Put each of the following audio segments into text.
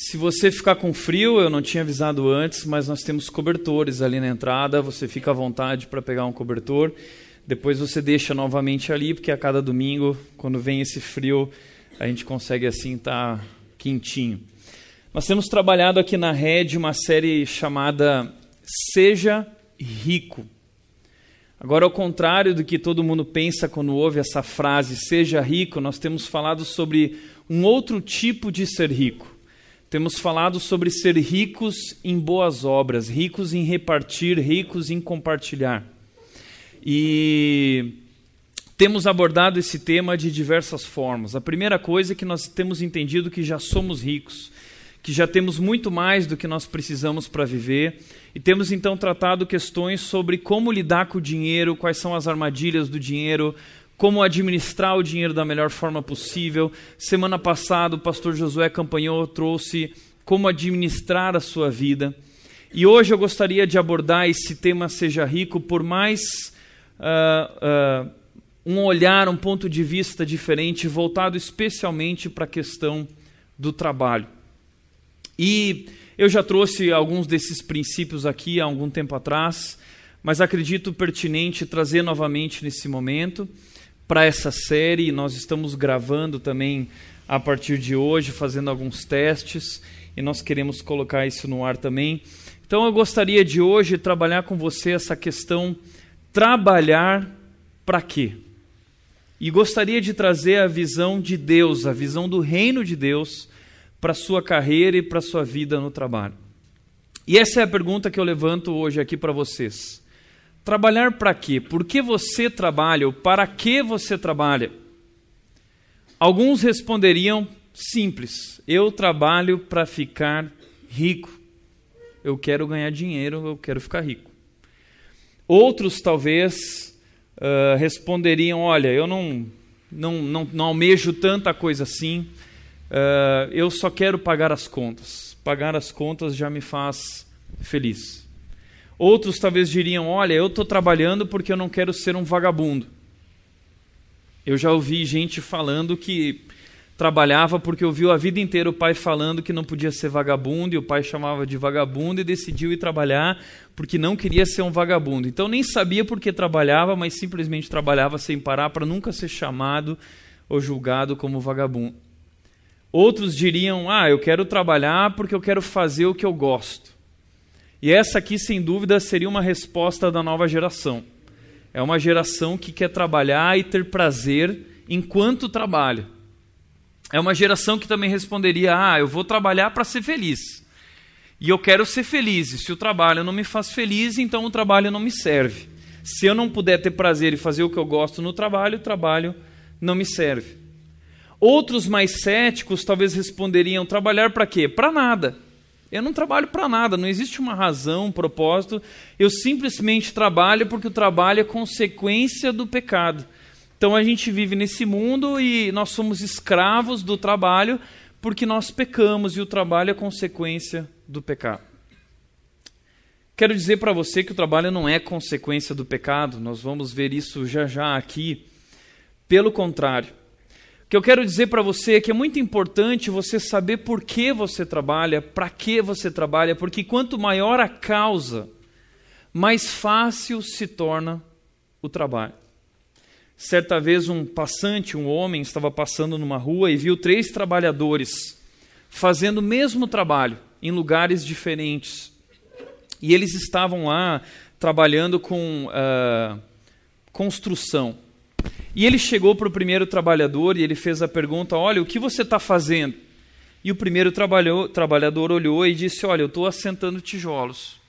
Se você ficar com frio, eu não tinha avisado antes, mas nós temos cobertores ali na entrada. Você fica à vontade para pegar um cobertor. Depois você deixa novamente ali, porque a cada domingo, quando vem esse frio, a gente consegue assim estar tá quentinho. Nós temos trabalhado aqui na Rede uma série chamada Seja Rico. Agora, ao contrário do que todo mundo pensa quando ouve essa frase, seja rico, nós temos falado sobre um outro tipo de ser rico. Temos falado sobre ser ricos em boas obras, ricos em repartir, ricos em compartilhar. E temos abordado esse tema de diversas formas. A primeira coisa é que nós temos entendido que já somos ricos, que já temos muito mais do que nós precisamos para viver, e temos então tratado questões sobre como lidar com o dinheiro, quais são as armadilhas do dinheiro, como administrar o dinheiro da melhor forma possível. Semana passada, o pastor Josué Campanhou trouxe como administrar a sua vida. E hoje eu gostaria de abordar esse tema Seja Rico por mais uh, uh, um olhar, um ponto de vista diferente, voltado especialmente para a questão do trabalho. E eu já trouxe alguns desses princípios aqui há algum tempo atrás, mas acredito pertinente trazer novamente nesse momento para essa série. Nós estamos gravando também a partir de hoje, fazendo alguns testes, e nós queremos colocar isso no ar também. Então eu gostaria de hoje trabalhar com você essa questão trabalhar para quê? E gostaria de trazer a visão de Deus, a visão do reino de Deus para sua carreira e para sua vida no trabalho. E essa é a pergunta que eu levanto hoje aqui para vocês. Trabalhar para quê? Por que você trabalha ou para que você trabalha? Alguns responderiam simples: eu trabalho para ficar rico. Eu quero ganhar dinheiro, eu quero ficar rico. Outros talvez uh, responderiam: olha, eu não, não, não, não almejo tanta coisa assim, uh, eu só quero pagar as contas. Pagar as contas já me faz feliz. Outros talvez diriam: Olha, eu estou trabalhando porque eu não quero ser um vagabundo. Eu já ouvi gente falando que trabalhava porque ouviu a vida inteira o pai falando que não podia ser vagabundo e o pai chamava de vagabundo e decidiu ir trabalhar porque não queria ser um vagabundo. Então nem sabia por que trabalhava, mas simplesmente trabalhava sem parar para nunca ser chamado ou julgado como vagabundo. Outros diriam: Ah, eu quero trabalhar porque eu quero fazer o que eu gosto. E essa aqui, sem dúvida, seria uma resposta da nova geração. É uma geração que quer trabalhar e ter prazer enquanto trabalha. É uma geração que também responderia: Ah, eu vou trabalhar para ser feliz. E eu quero ser feliz. E se o trabalho não me faz feliz, então o trabalho não me serve. Se eu não puder ter prazer e fazer o que eu gosto no trabalho, o trabalho não me serve. Outros mais céticos talvez responderiam: trabalhar para quê? Para nada. Eu não trabalho para nada, não existe uma razão, um propósito. Eu simplesmente trabalho porque o trabalho é consequência do pecado. Então a gente vive nesse mundo e nós somos escravos do trabalho porque nós pecamos e o trabalho é consequência do pecado. Quero dizer para você que o trabalho não é consequência do pecado, nós vamos ver isso já já aqui. Pelo contrário, que eu quero dizer para você é que é muito importante você saber por que você trabalha, para que você trabalha, porque quanto maior a causa, mais fácil se torna o trabalho. Certa vez um passante, um homem, estava passando numa rua e viu três trabalhadores fazendo o mesmo trabalho em lugares diferentes. E eles estavam lá trabalhando com uh, construção. E ele chegou para o primeiro trabalhador e ele fez a pergunta: Olha, o que você está fazendo? E o primeiro trabalhador olhou e disse: Olha, eu estou assentando tijolos.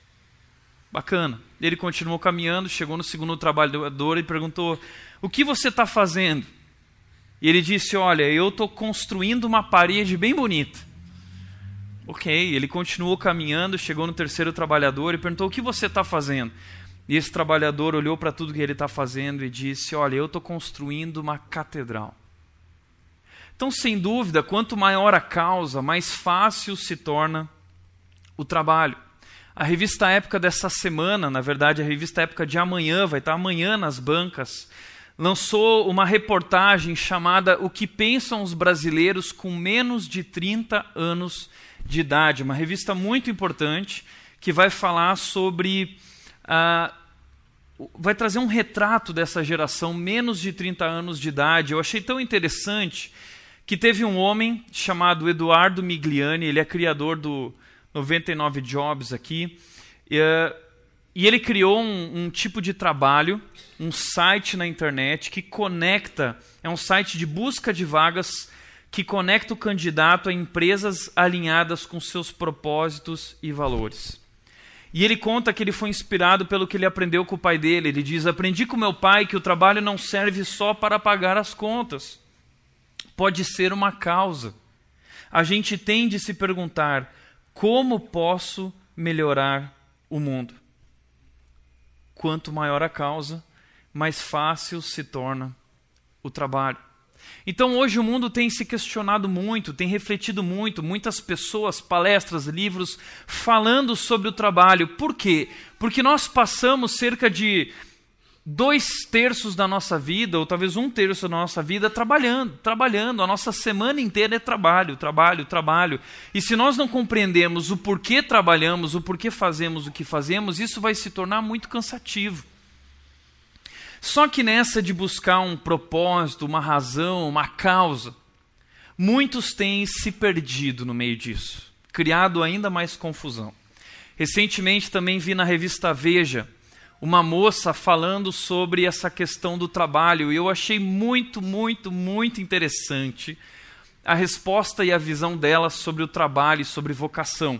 Bacana. Ele continuou caminhando, chegou no segundo trabalhador e perguntou: O que você está fazendo? E ele disse: Olha, eu estou construindo uma parede bem bonita. Ok, ele continuou caminhando, chegou no terceiro trabalhador e perguntou: O que você está fazendo? E esse trabalhador olhou para tudo que ele está fazendo e disse: Olha, eu estou construindo uma catedral. Então, sem dúvida, quanto maior a causa, mais fácil se torna o trabalho. A revista Época dessa semana, na verdade, a revista Época de amanhã, vai estar amanhã nas bancas lançou uma reportagem chamada O que pensam os brasileiros com menos de 30 anos de idade, uma revista muito importante que vai falar sobre. Uh, vai trazer um retrato dessa geração menos de 30 anos de idade. Eu achei tão interessante que teve um homem chamado Eduardo Migliani, ele é criador do 99 Jobs aqui, e, e ele criou um, um tipo de trabalho, um site na internet que conecta, é um site de busca de vagas que conecta o candidato a empresas alinhadas com seus propósitos e valores. E ele conta que ele foi inspirado pelo que ele aprendeu com o pai dele. Ele diz: Aprendi com meu pai que o trabalho não serve só para pagar as contas, pode ser uma causa. A gente tem de se perguntar: como posso melhorar o mundo? Quanto maior a causa, mais fácil se torna o trabalho. Então hoje o mundo tem se questionado muito, tem refletido muito, muitas pessoas, palestras, livros falando sobre o trabalho. Por quê? Porque nós passamos cerca de dois terços da nossa vida, ou talvez um terço da nossa vida, trabalhando, trabalhando. A nossa semana inteira é trabalho, trabalho, trabalho. E se nós não compreendemos o porquê trabalhamos, o porquê fazemos o que fazemos, isso vai se tornar muito cansativo. Só que nessa de buscar um propósito, uma razão, uma causa, muitos têm se perdido no meio disso, criado ainda mais confusão. Recentemente também vi na revista Veja uma moça falando sobre essa questão do trabalho e eu achei muito, muito, muito interessante a resposta e a visão dela sobre o trabalho e sobre vocação.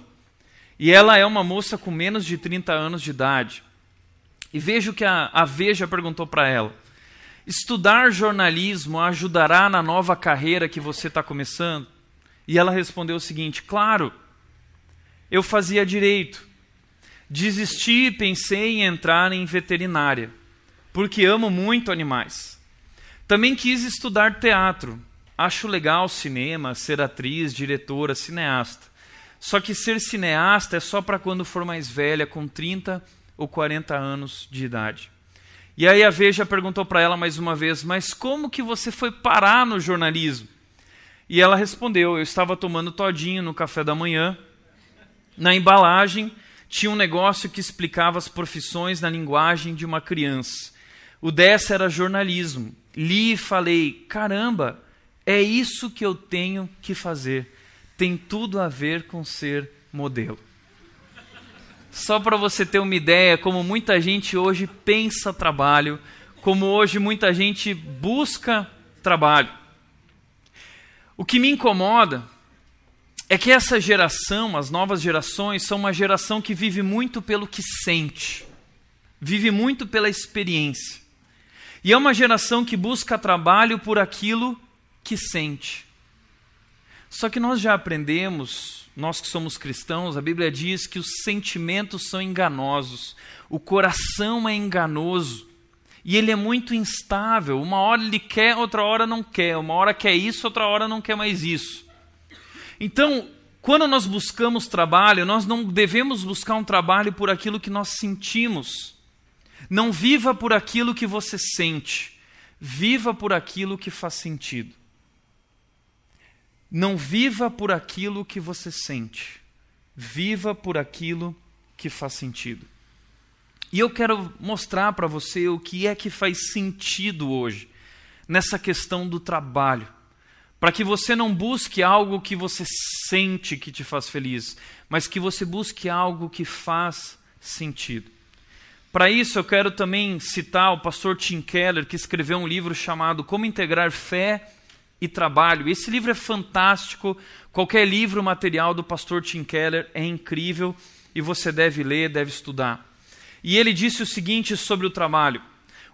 E ela é uma moça com menos de 30 anos de idade. E veja o que a, a Veja perguntou para ela. Estudar jornalismo ajudará na nova carreira que você está começando? E ela respondeu o seguinte: Claro, eu fazia direito. Desisti e pensei em entrar em veterinária, porque amo muito animais. Também quis estudar teatro. Acho legal cinema, ser atriz, diretora, cineasta. Só que ser cineasta é só para quando for mais velha, com 30 ou 40 anos de idade. E aí a Veja perguntou para ela mais uma vez: Mas como que você foi parar no jornalismo? E ela respondeu: Eu estava tomando todinho no café da manhã. Na embalagem tinha um negócio que explicava as profissões na linguagem de uma criança. O dessa era jornalismo. Li e falei: caramba, é isso que eu tenho que fazer. Tem tudo a ver com ser modelo. Só para você ter uma ideia, como muita gente hoje pensa trabalho, como hoje muita gente busca trabalho. O que me incomoda é que essa geração, as novas gerações, são uma geração que vive muito pelo que sente, vive muito pela experiência. E é uma geração que busca trabalho por aquilo que sente. Só que nós já aprendemos nós que somos cristãos, a Bíblia diz que os sentimentos são enganosos, o coração é enganoso e ele é muito instável. Uma hora ele quer, outra hora não quer, uma hora quer isso, outra hora não quer mais isso. Então, quando nós buscamos trabalho, nós não devemos buscar um trabalho por aquilo que nós sentimos. Não viva por aquilo que você sente, viva por aquilo que faz sentido. Não viva por aquilo que você sente. Viva por aquilo que faz sentido. E eu quero mostrar para você o que é que faz sentido hoje nessa questão do trabalho. Para que você não busque algo que você sente que te faz feliz, mas que você busque algo que faz sentido. Para isso, eu quero também citar o pastor Tim Keller, que escreveu um livro chamado Como Integrar Fé e trabalho. Esse livro é fantástico. Qualquer livro material do pastor Tim Keller é incrível e você deve ler, deve estudar. E ele disse o seguinte sobre o trabalho: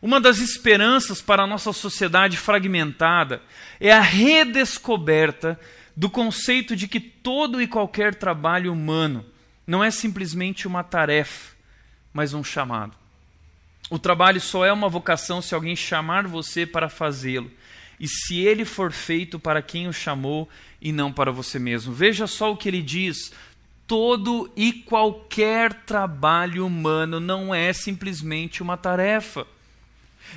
Uma das esperanças para a nossa sociedade fragmentada é a redescoberta do conceito de que todo e qualquer trabalho humano não é simplesmente uma tarefa, mas um chamado. O trabalho só é uma vocação se alguém chamar você para fazê-lo e se ele for feito para quem o chamou e não para você mesmo. Veja só o que ele diz: todo e qualquer trabalho humano não é simplesmente uma tarefa.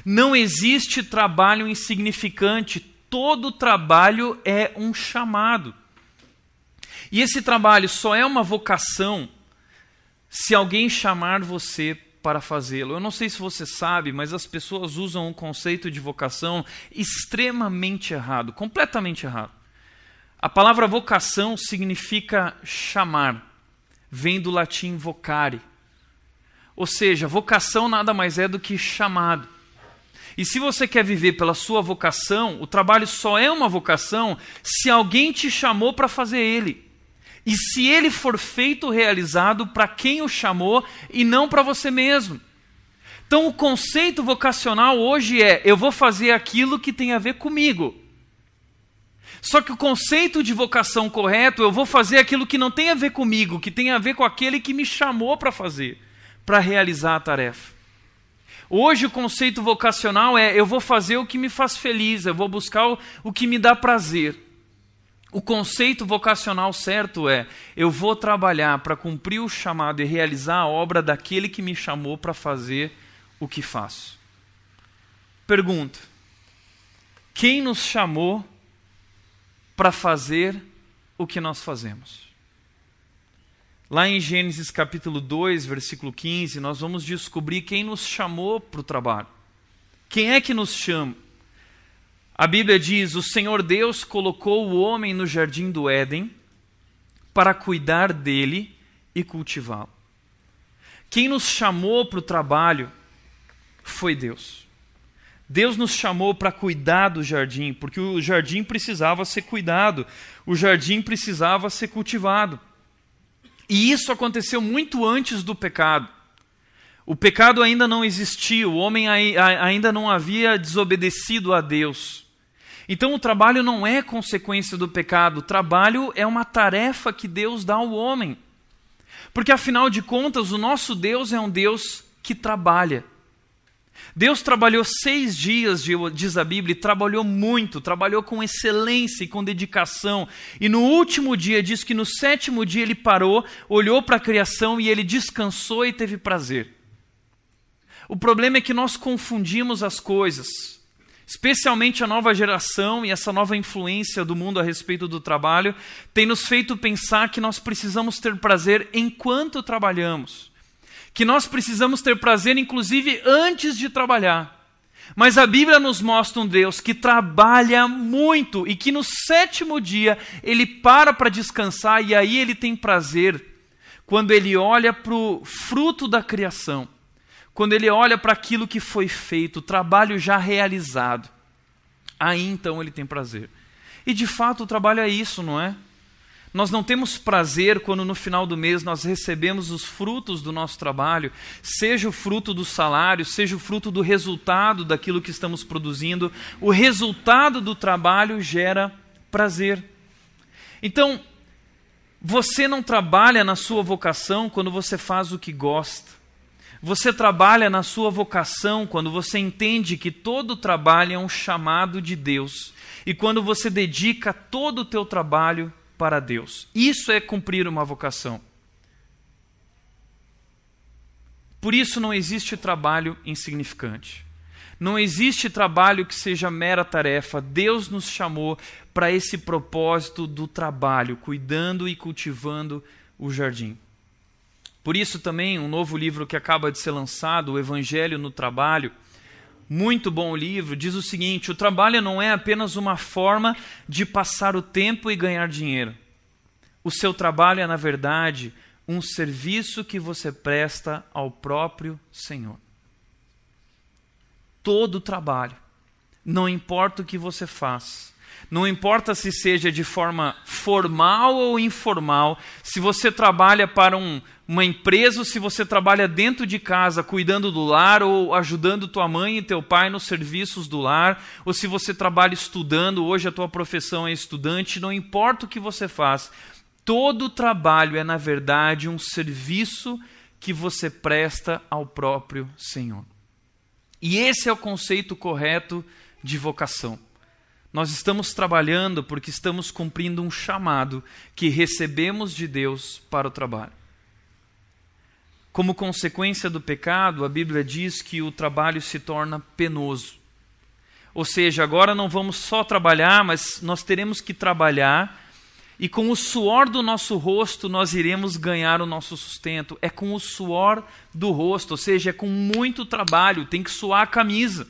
Não existe trabalho insignificante, todo trabalho é um chamado. E esse trabalho só é uma vocação se alguém chamar você para fazê-lo. Eu não sei se você sabe, mas as pessoas usam um conceito de vocação extremamente errado, completamente errado. A palavra vocação significa chamar, vem do latim vocare. Ou seja, vocação nada mais é do que chamado. E se você quer viver pela sua vocação, o trabalho só é uma vocação se alguém te chamou para fazer ele. E se ele for feito, realizado para quem o chamou e não para você mesmo. Então, o conceito vocacional hoje é: eu vou fazer aquilo que tem a ver comigo. Só que o conceito de vocação correto, eu vou fazer aquilo que não tem a ver comigo, que tem a ver com aquele que me chamou para fazer, para realizar a tarefa. Hoje o conceito vocacional é: eu vou fazer o que me faz feliz, eu vou buscar o, o que me dá prazer. O conceito vocacional certo é: eu vou trabalhar para cumprir o chamado e realizar a obra daquele que me chamou para fazer o que faço. Pergunta: quem nos chamou para fazer o que nós fazemos? Lá em Gênesis capítulo 2, versículo 15, nós vamos descobrir quem nos chamou para o trabalho. Quem é que nos chama? A Bíblia diz: O Senhor Deus colocou o homem no jardim do Éden para cuidar dele e cultivá-lo. Quem nos chamou para o trabalho foi Deus. Deus nos chamou para cuidar do jardim, porque o jardim precisava ser cuidado, o jardim precisava ser cultivado. E isso aconteceu muito antes do pecado. O pecado ainda não existia, o homem ainda não havia desobedecido a Deus. Então o trabalho não é consequência do pecado, o trabalho é uma tarefa que Deus dá ao homem. Porque afinal de contas, o nosso Deus é um Deus que trabalha. Deus trabalhou seis dias, diz a Bíblia, e trabalhou muito, trabalhou com excelência e com dedicação. E no último dia, diz que no sétimo dia ele parou, olhou para a criação e ele descansou e teve prazer. O problema é que nós confundimos as coisas especialmente a nova geração e essa nova influência do mundo a respeito do trabalho, tem nos feito pensar que nós precisamos ter prazer enquanto trabalhamos. Que nós precisamos ter prazer, inclusive, antes de trabalhar. Mas a Bíblia nos mostra um Deus que trabalha muito e que no sétimo dia ele para para descansar e aí ele tem prazer quando ele olha para o fruto da criação quando ele olha para aquilo que foi feito, o trabalho já realizado, aí então ele tem prazer. E de fato o trabalho é isso, não é? Nós não temos prazer quando no final do mês nós recebemos os frutos do nosso trabalho, seja o fruto do salário, seja o fruto do resultado daquilo que estamos produzindo. O resultado do trabalho gera prazer. Então, você não trabalha na sua vocação quando você faz o que gosta. Você trabalha na sua vocação quando você entende que todo trabalho é um chamado de Deus e quando você dedica todo o teu trabalho para Deus. Isso é cumprir uma vocação. Por isso não existe trabalho insignificante. Não existe trabalho que seja mera tarefa. Deus nos chamou para esse propósito do trabalho, cuidando e cultivando o jardim. Por isso, também, um novo livro que acaba de ser lançado, O Evangelho no Trabalho, muito bom livro, diz o seguinte: o trabalho não é apenas uma forma de passar o tempo e ganhar dinheiro. O seu trabalho é, na verdade, um serviço que você presta ao próprio Senhor. Todo trabalho, não importa o que você faz, não importa se seja de forma formal ou informal, se você trabalha para um, uma empresa ou se você trabalha dentro de casa, cuidando do lar ou ajudando tua mãe e teu pai nos serviços do lar, ou se você trabalha estudando, hoje a tua profissão é estudante, não importa o que você faz, todo trabalho é, na verdade, um serviço que você presta ao próprio Senhor. E esse é o conceito correto de vocação. Nós estamos trabalhando porque estamos cumprindo um chamado que recebemos de Deus para o trabalho. Como consequência do pecado, a Bíblia diz que o trabalho se torna penoso. Ou seja, agora não vamos só trabalhar, mas nós teremos que trabalhar e com o suor do nosso rosto nós iremos ganhar o nosso sustento. É com o suor do rosto, ou seja, é com muito trabalho, tem que suar a camisa.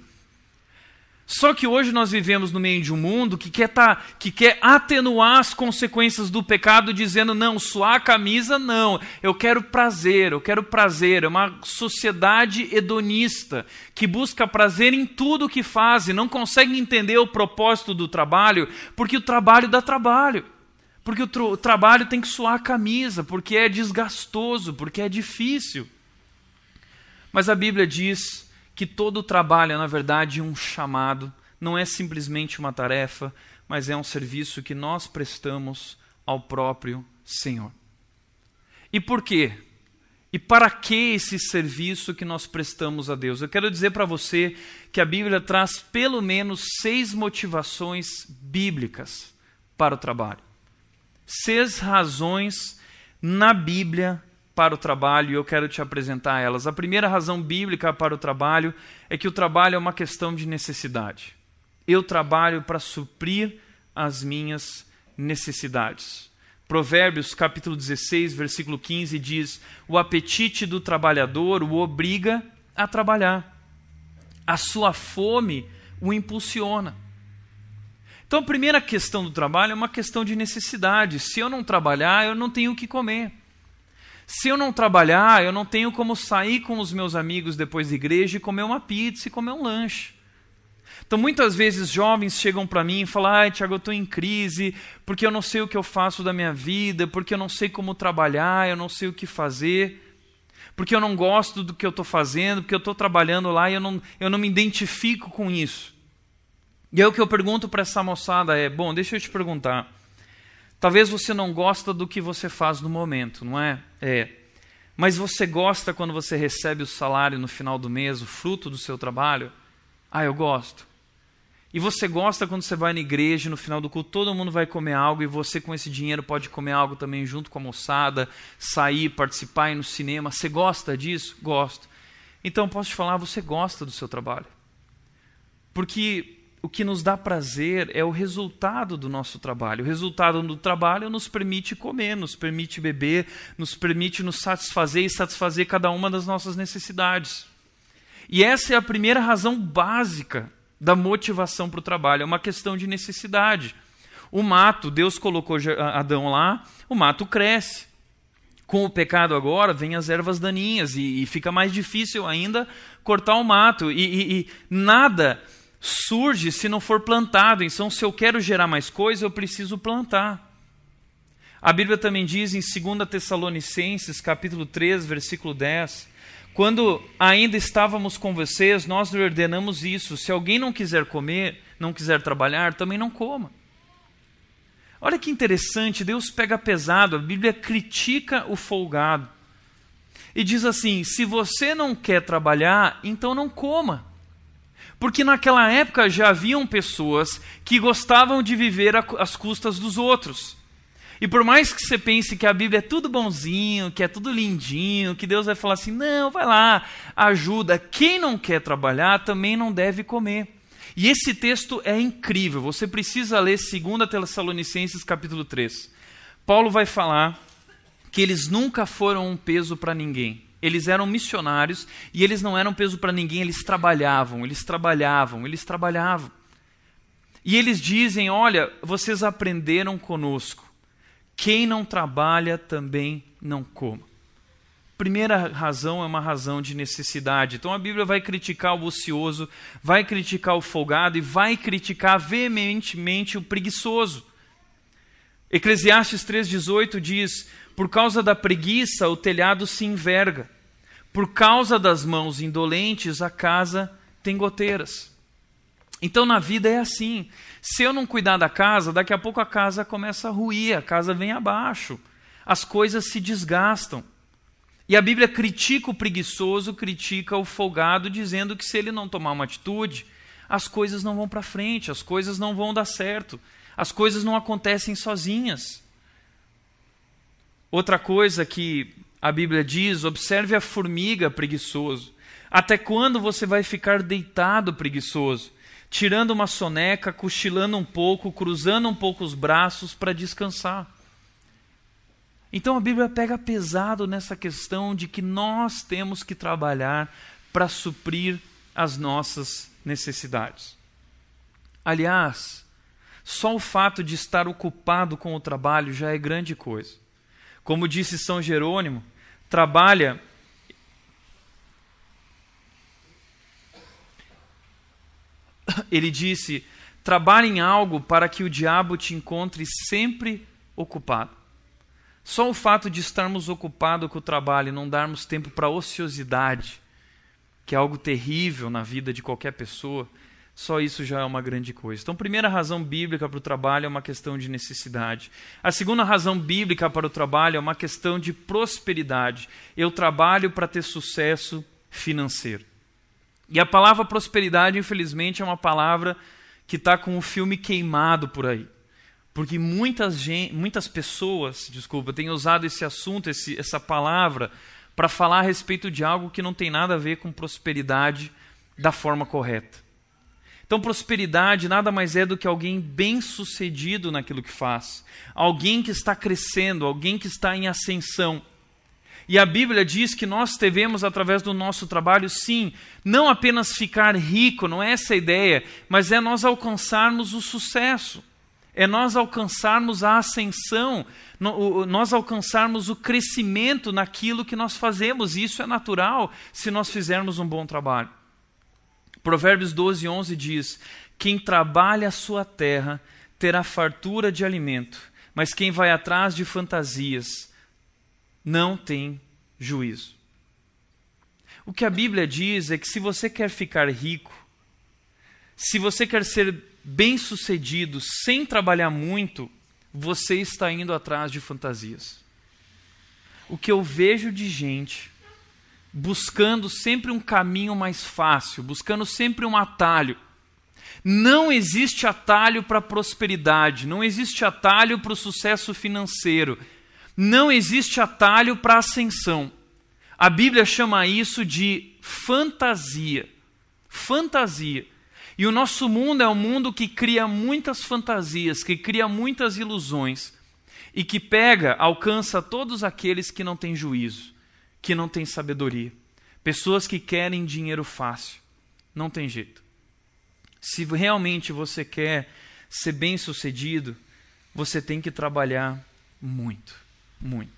Só que hoje nós vivemos no meio de um mundo que quer, tá, que quer atenuar as consequências do pecado, dizendo: não, suar a camisa, não. Eu quero prazer, eu quero prazer. É uma sociedade hedonista que busca prazer em tudo o que faz e não consegue entender o propósito do trabalho, porque o trabalho dá trabalho. Porque o, o trabalho tem que suar a camisa, porque é desgastoso, porque é difícil. Mas a Bíblia diz que todo trabalho é, na verdade, um chamado, não é simplesmente uma tarefa, mas é um serviço que nós prestamos ao próprio Senhor. E por quê? E para que esse serviço que nós prestamos a Deus? Eu quero dizer para você que a Bíblia traz pelo menos seis motivações bíblicas para o trabalho. Seis razões na Bíblia para o trabalho e eu quero te apresentar elas. A primeira razão bíblica para o trabalho é que o trabalho é uma questão de necessidade. Eu trabalho para suprir as minhas necessidades. Provérbios capítulo 16, versículo 15 diz: O apetite do trabalhador o obriga a trabalhar. A sua fome o impulsiona. Então, a primeira questão do trabalho é uma questão de necessidade. Se eu não trabalhar, eu não tenho o que comer. Se eu não trabalhar, eu não tenho como sair com os meus amigos depois da igreja e comer uma pizza e comer um lanche. Então, muitas vezes, jovens chegam para mim e falam: ai, Tiago, eu estou em crise, porque eu não sei o que eu faço da minha vida, porque eu não sei como trabalhar, eu não sei o que fazer, porque eu não gosto do que eu estou fazendo, porque eu estou trabalhando lá e eu não, eu não me identifico com isso. E aí o que eu pergunto para essa moçada é: bom, deixa eu te perguntar. Talvez você não gosta do que você faz no momento, não é? É. Mas você gosta quando você recebe o salário no final do mês, o fruto do seu trabalho? Ah, eu gosto. E você gosta quando você vai na igreja, no final do culto, todo mundo vai comer algo e você com esse dinheiro pode comer algo também junto com a moçada, sair, participar, ir no cinema. Você gosta disso? Gosto. Então posso te falar, você gosta do seu trabalho. Porque o que nos dá prazer é o resultado do nosso trabalho. O resultado do trabalho nos permite comer, nos permite beber, nos permite nos satisfazer e satisfazer cada uma das nossas necessidades. E essa é a primeira razão básica da motivação para o trabalho, é uma questão de necessidade. O mato, Deus colocou Adão lá, o mato cresce. Com o pecado agora, vem as ervas daninhas e, e fica mais difícil ainda cortar o mato. e, e, e nada surge se não for plantado. Então, se eu quero gerar mais coisa, eu preciso plantar. A Bíblia também diz em 2 Tessalonicenses, capítulo 3, versículo 10, quando ainda estávamos com vocês, nós ordenamos isso: se alguém não quiser comer, não quiser trabalhar, também não coma. Olha que interessante, Deus pega pesado, a Bíblia critica o folgado. E diz assim: se você não quer trabalhar, então não coma. Porque naquela época já haviam pessoas que gostavam de viver às custas dos outros. E por mais que você pense que a Bíblia é tudo bonzinho, que é tudo lindinho, que Deus vai falar assim: não, vai lá, ajuda. Quem não quer trabalhar também não deve comer. E esse texto é incrível, você precisa ler 2 Tessalonicenses capítulo 3. Paulo vai falar que eles nunca foram um peso para ninguém. Eles eram missionários e eles não eram peso para ninguém, eles trabalhavam, eles trabalhavam, eles trabalhavam. E eles dizem: Olha, vocês aprenderam conosco. Quem não trabalha também não coma. Primeira razão é uma razão de necessidade. Então a Bíblia vai criticar o ocioso, vai criticar o folgado e vai criticar veementemente o preguiçoso. Eclesiastes 3,18 diz: por causa da preguiça, o telhado se enverga. Por causa das mãos indolentes, a casa tem goteiras. Então na vida é assim. Se eu não cuidar da casa, daqui a pouco a casa começa a ruir, a casa vem abaixo. As coisas se desgastam. E a Bíblia critica o preguiçoso, critica o folgado, dizendo que se ele não tomar uma atitude, as coisas não vão para frente, as coisas não vão dar certo, as coisas não acontecem sozinhas. Outra coisa que A Bíblia diz: observe a formiga preguiçoso. Até quando você vai ficar deitado preguiçoso, tirando uma soneca, cochilando um pouco, cruzando um pouco os braços para descansar? Então a Bíblia pega pesado nessa questão de que nós temos que trabalhar para suprir as nossas necessidades. Aliás, só o fato de estar ocupado com o trabalho já é grande coisa. Como disse São Jerônimo, trabalha ele disse: trabalhe em algo para que o diabo te encontre sempre ocupado. Só o fato de estarmos ocupados com o trabalho e não darmos tempo para ociosidade, que é algo terrível na vida de qualquer pessoa, só isso já é uma grande coisa. Então, primeira razão bíblica para o trabalho é uma questão de necessidade. A segunda razão bíblica para o trabalho é uma questão de prosperidade. Eu trabalho para ter sucesso financeiro. E a palavra prosperidade, infelizmente, é uma palavra que está com o filme queimado por aí. Porque muitas, gente, muitas pessoas, desculpa, têm usado esse assunto, esse, essa palavra, para falar a respeito de algo que não tem nada a ver com prosperidade da forma correta. Então, prosperidade nada mais é do que alguém bem sucedido naquilo que faz, alguém que está crescendo, alguém que está em ascensão. E a Bíblia diz que nós devemos, através do nosso trabalho, sim, não apenas ficar rico, não é essa a ideia, mas é nós alcançarmos o sucesso, é nós alcançarmos a ascensão, nós alcançarmos o crescimento naquilo que nós fazemos, e isso é natural se nós fizermos um bom trabalho. Provérbios 12, 11 diz: Quem trabalha a sua terra terá fartura de alimento, mas quem vai atrás de fantasias não tem juízo. O que a Bíblia diz é que se você quer ficar rico, se você quer ser bem-sucedido sem trabalhar muito, você está indo atrás de fantasias. O que eu vejo de gente buscando sempre um caminho mais fácil, buscando sempre um atalho. Não existe atalho para a prosperidade, não existe atalho para o sucesso financeiro, não existe atalho para ascensão. A Bíblia chama isso de fantasia. Fantasia. E o nosso mundo é um mundo que cria muitas fantasias, que cria muitas ilusões e que pega, alcança todos aqueles que não têm juízo, que não têm sabedoria. Pessoas que querem dinheiro fácil. Não tem jeito. Se realmente você quer ser bem-sucedido, você tem que trabalhar muito muito.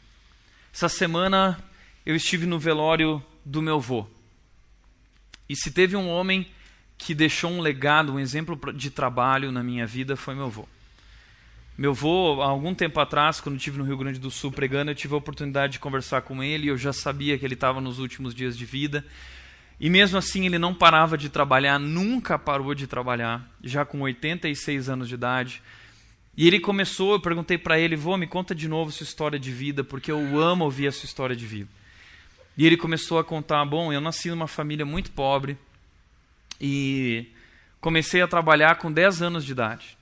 Essa semana eu estive no velório do meu avô. E se teve um homem que deixou um legado, um exemplo de trabalho na minha vida, foi meu avô. Meu avô, há algum tempo atrás, quando estive no Rio Grande do Sul pregando, eu tive a oportunidade de conversar com ele. Eu já sabia que ele estava nos últimos dias de vida. E mesmo assim, ele não parava de trabalhar, nunca parou de trabalhar, já com 86 anos de idade. E ele começou, eu perguntei para ele, vou me conta de novo sua história de vida, porque eu amo ouvir a sua história de vida. E ele começou a contar, bom, eu nasci numa família muito pobre e comecei a trabalhar com 10 anos de idade.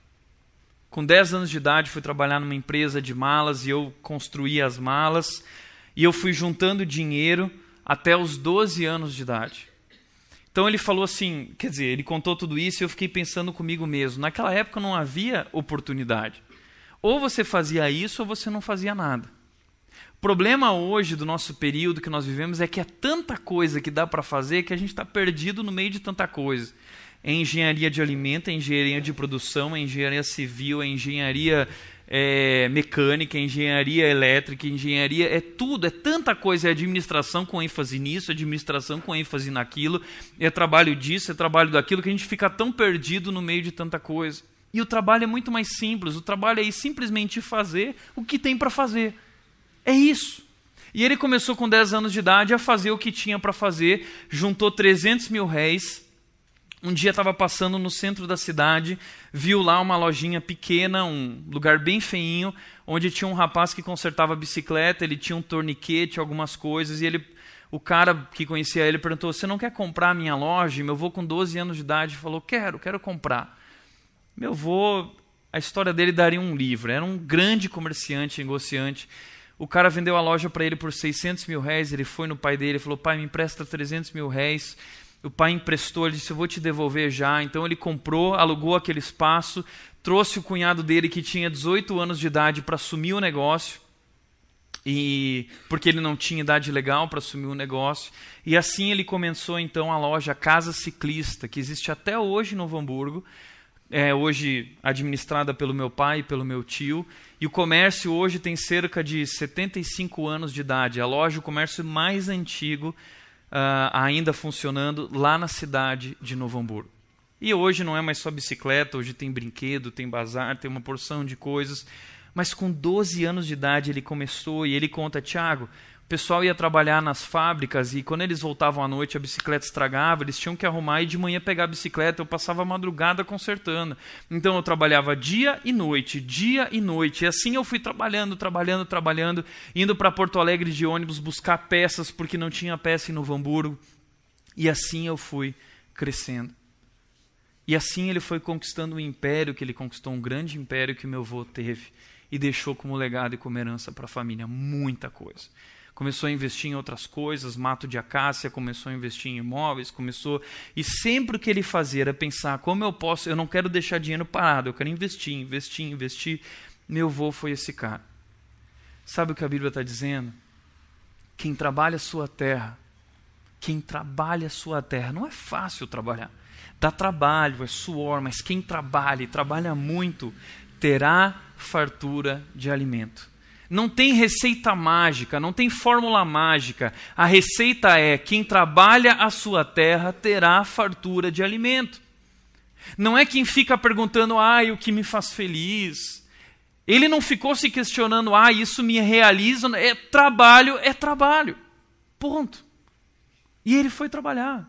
Com 10 anos de idade fui trabalhar numa empresa de malas e eu construía as malas e eu fui juntando dinheiro até os 12 anos de idade. Então ele falou assim, quer dizer, ele contou tudo isso e eu fiquei pensando comigo mesmo. Naquela época não havia oportunidade. Ou você fazia isso ou você não fazia nada. O problema hoje do nosso período que nós vivemos é que é tanta coisa que dá para fazer que a gente está perdido no meio de tanta coisa. É engenharia de alimento, é engenharia de produção, é engenharia civil, é engenharia é, mecânica, engenharia elétrica, engenharia, é tudo, é tanta coisa, é administração com ênfase nisso, administração com ênfase naquilo, é trabalho disso, é trabalho daquilo, que a gente fica tão perdido no meio de tanta coisa. E o trabalho é muito mais simples, o trabalho é simplesmente fazer o que tem para fazer. É isso. E ele começou com 10 anos de idade a fazer o que tinha para fazer, juntou 300 mil réis, um dia estava passando no centro da cidade, viu lá uma lojinha pequena, um lugar bem feinho, onde tinha um rapaz que consertava bicicleta, ele tinha um torniquete, algumas coisas, e ele, o cara que conhecia ele perguntou: Você não quer comprar a minha loja? Meu avô, com 12 anos de idade, falou: Quero, quero comprar. Meu avô, a história dele daria um livro, era um grande comerciante, negociante. O cara vendeu a loja para ele por 600 mil reais. Ele foi no pai dele e falou: Pai, me empresta 300 mil reais. O pai emprestou, ele disse: Eu vou te devolver já. Então ele comprou, alugou aquele espaço, trouxe o cunhado dele que tinha 18 anos de idade para assumir o negócio. E porque ele não tinha idade legal para assumir o negócio. E assim ele começou então a loja Casa Ciclista, que existe até hoje no Novo Hamburgo é hoje administrada pelo meu pai e pelo meu tio. E o comércio hoje tem cerca de 75 anos de idade. A loja, o comércio mais antigo, uh, ainda funcionando lá na cidade de Novo Hamburgo. E hoje não é mais só bicicleta, hoje tem brinquedo, tem bazar, tem uma porção de coisas. Mas com 12 anos de idade ele começou e ele conta, Tiago, o pessoal ia trabalhar nas fábricas e quando eles voltavam à noite a bicicleta estragava, eles tinham que arrumar e de manhã pegar a bicicleta. Eu passava a madrugada consertando. Então eu trabalhava dia e noite, dia e noite. E assim eu fui trabalhando, trabalhando, trabalhando, indo para Porto Alegre de ônibus buscar peças porque não tinha peça em Novo Hamburgo. E assim eu fui crescendo. E assim ele foi conquistando um império que ele conquistou, um grande império que meu avô teve e deixou como legado e como herança para a família muita coisa começou a investir em outras coisas, mato de acácia, começou a investir em imóveis, começou. E sempre o que ele fazia era pensar como eu posso, eu não quero deixar dinheiro parado, eu quero investir, investir, investir. Meu avô foi esse cara. Sabe o que a Bíblia está dizendo? Quem trabalha a sua terra, quem trabalha a sua terra, não é fácil trabalhar. Dá trabalho, é suor, mas quem trabalha e trabalha muito, terá fartura de alimento. Não tem receita mágica, não tem fórmula mágica. A receita é: quem trabalha a sua terra terá fartura de alimento. Não é quem fica perguntando, ah, o que me faz feliz. Ele não ficou se questionando, ah, isso me realiza. É trabalho, é trabalho. Ponto. E ele foi trabalhar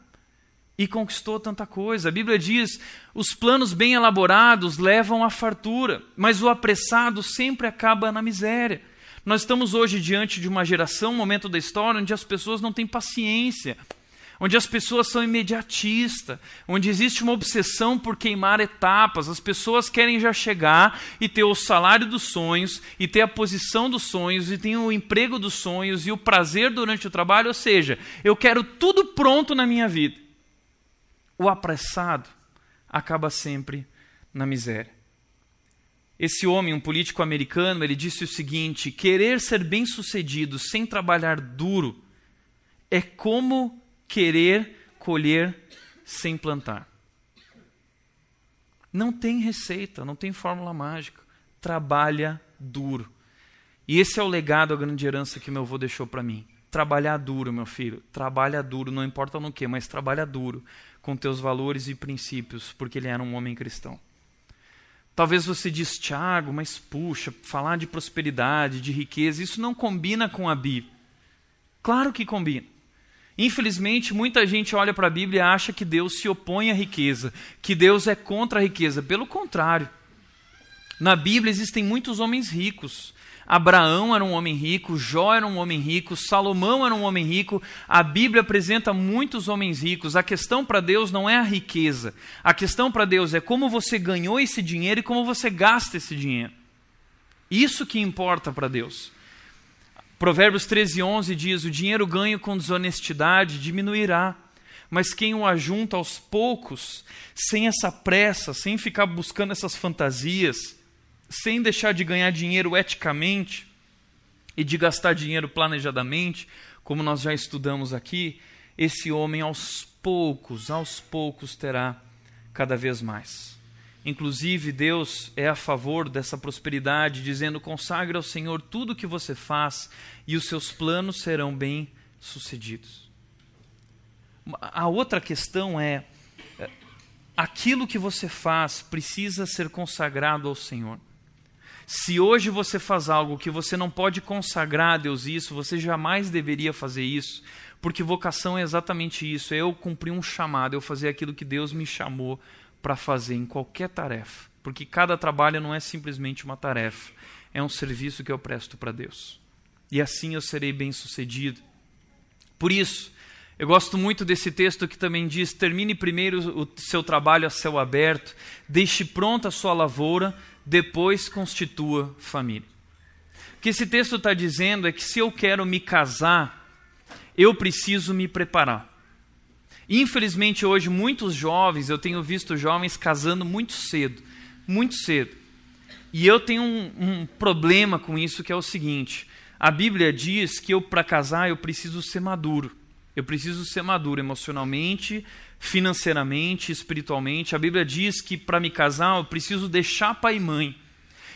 e conquistou tanta coisa. A Bíblia diz: os planos bem elaborados levam à fartura, mas o apressado sempre acaba na miséria. Nós estamos hoje diante de uma geração, um momento da história, onde as pessoas não têm paciência, onde as pessoas são imediatistas, onde existe uma obsessão por queimar etapas. As pessoas querem já chegar e ter o salário dos sonhos, e ter a posição dos sonhos, e ter o emprego dos sonhos, e o prazer durante o trabalho. Ou seja, eu quero tudo pronto na minha vida. O apressado acaba sempre na miséria. Esse homem, um político americano, ele disse o seguinte: querer ser bem-sucedido sem trabalhar duro é como querer colher sem plantar. Não tem receita, não tem fórmula mágica. Trabalha duro. E esse é o legado, a grande herança que meu avô deixou para mim. Trabalhar duro, meu filho. Trabalha duro, não importa no que, mas trabalha duro com teus valores e princípios, porque ele era um homem cristão. Talvez você diz, Tiago, mas puxa, falar de prosperidade, de riqueza, isso não combina com a Bíblia. Claro que combina. Infelizmente, muita gente olha para a Bíblia e acha que Deus se opõe à riqueza, que Deus é contra a riqueza. Pelo contrário. Na Bíblia existem muitos homens ricos, Abraão era um homem rico, Jó era um homem rico, Salomão era um homem rico. A Bíblia apresenta muitos homens ricos. A questão para Deus não é a riqueza. A questão para Deus é como você ganhou esse dinheiro e como você gasta esse dinheiro. Isso que importa para Deus. Provérbios 13, 11 diz: O dinheiro ganho com desonestidade diminuirá, mas quem o ajunta aos poucos, sem essa pressa, sem ficar buscando essas fantasias, sem deixar de ganhar dinheiro eticamente e de gastar dinheiro planejadamente, como nós já estudamos aqui, esse homem aos poucos, aos poucos terá cada vez mais. Inclusive, Deus é a favor dessa prosperidade, dizendo: consagre ao Senhor tudo o que você faz e os seus planos serão bem sucedidos. A outra questão é: aquilo que você faz precisa ser consagrado ao Senhor. Se hoje você faz algo que você não pode consagrar a Deus isso, você jamais deveria fazer isso, porque vocação é exatamente isso, é eu cumprir um chamado, eu fazer aquilo que Deus me chamou para fazer em qualquer tarefa, porque cada trabalho não é simplesmente uma tarefa, é um serviço que eu presto para Deus. E assim eu serei bem-sucedido. Por isso, eu gosto muito desse texto que também diz: termine primeiro o seu trabalho a céu aberto, deixe pronta a sua lavoura, depois constitua família. O que esse texto está dizendo é que se eu quero me casar, eu preciso me preparar. Infelizmente, hoje, muitos jovens, eu tenho visto jovens casando muito cedo, muito cedo. E eu tenho um, um problema com isso, que é o seguinte: a Bíblia diz que eu, para casar, eu preciso ser maduro. Eu preciso ser maduro emocionalmente, financeiramente, espiritualmente. A Bíblia diz que para me casar, eu preciso deixar pai e mãe.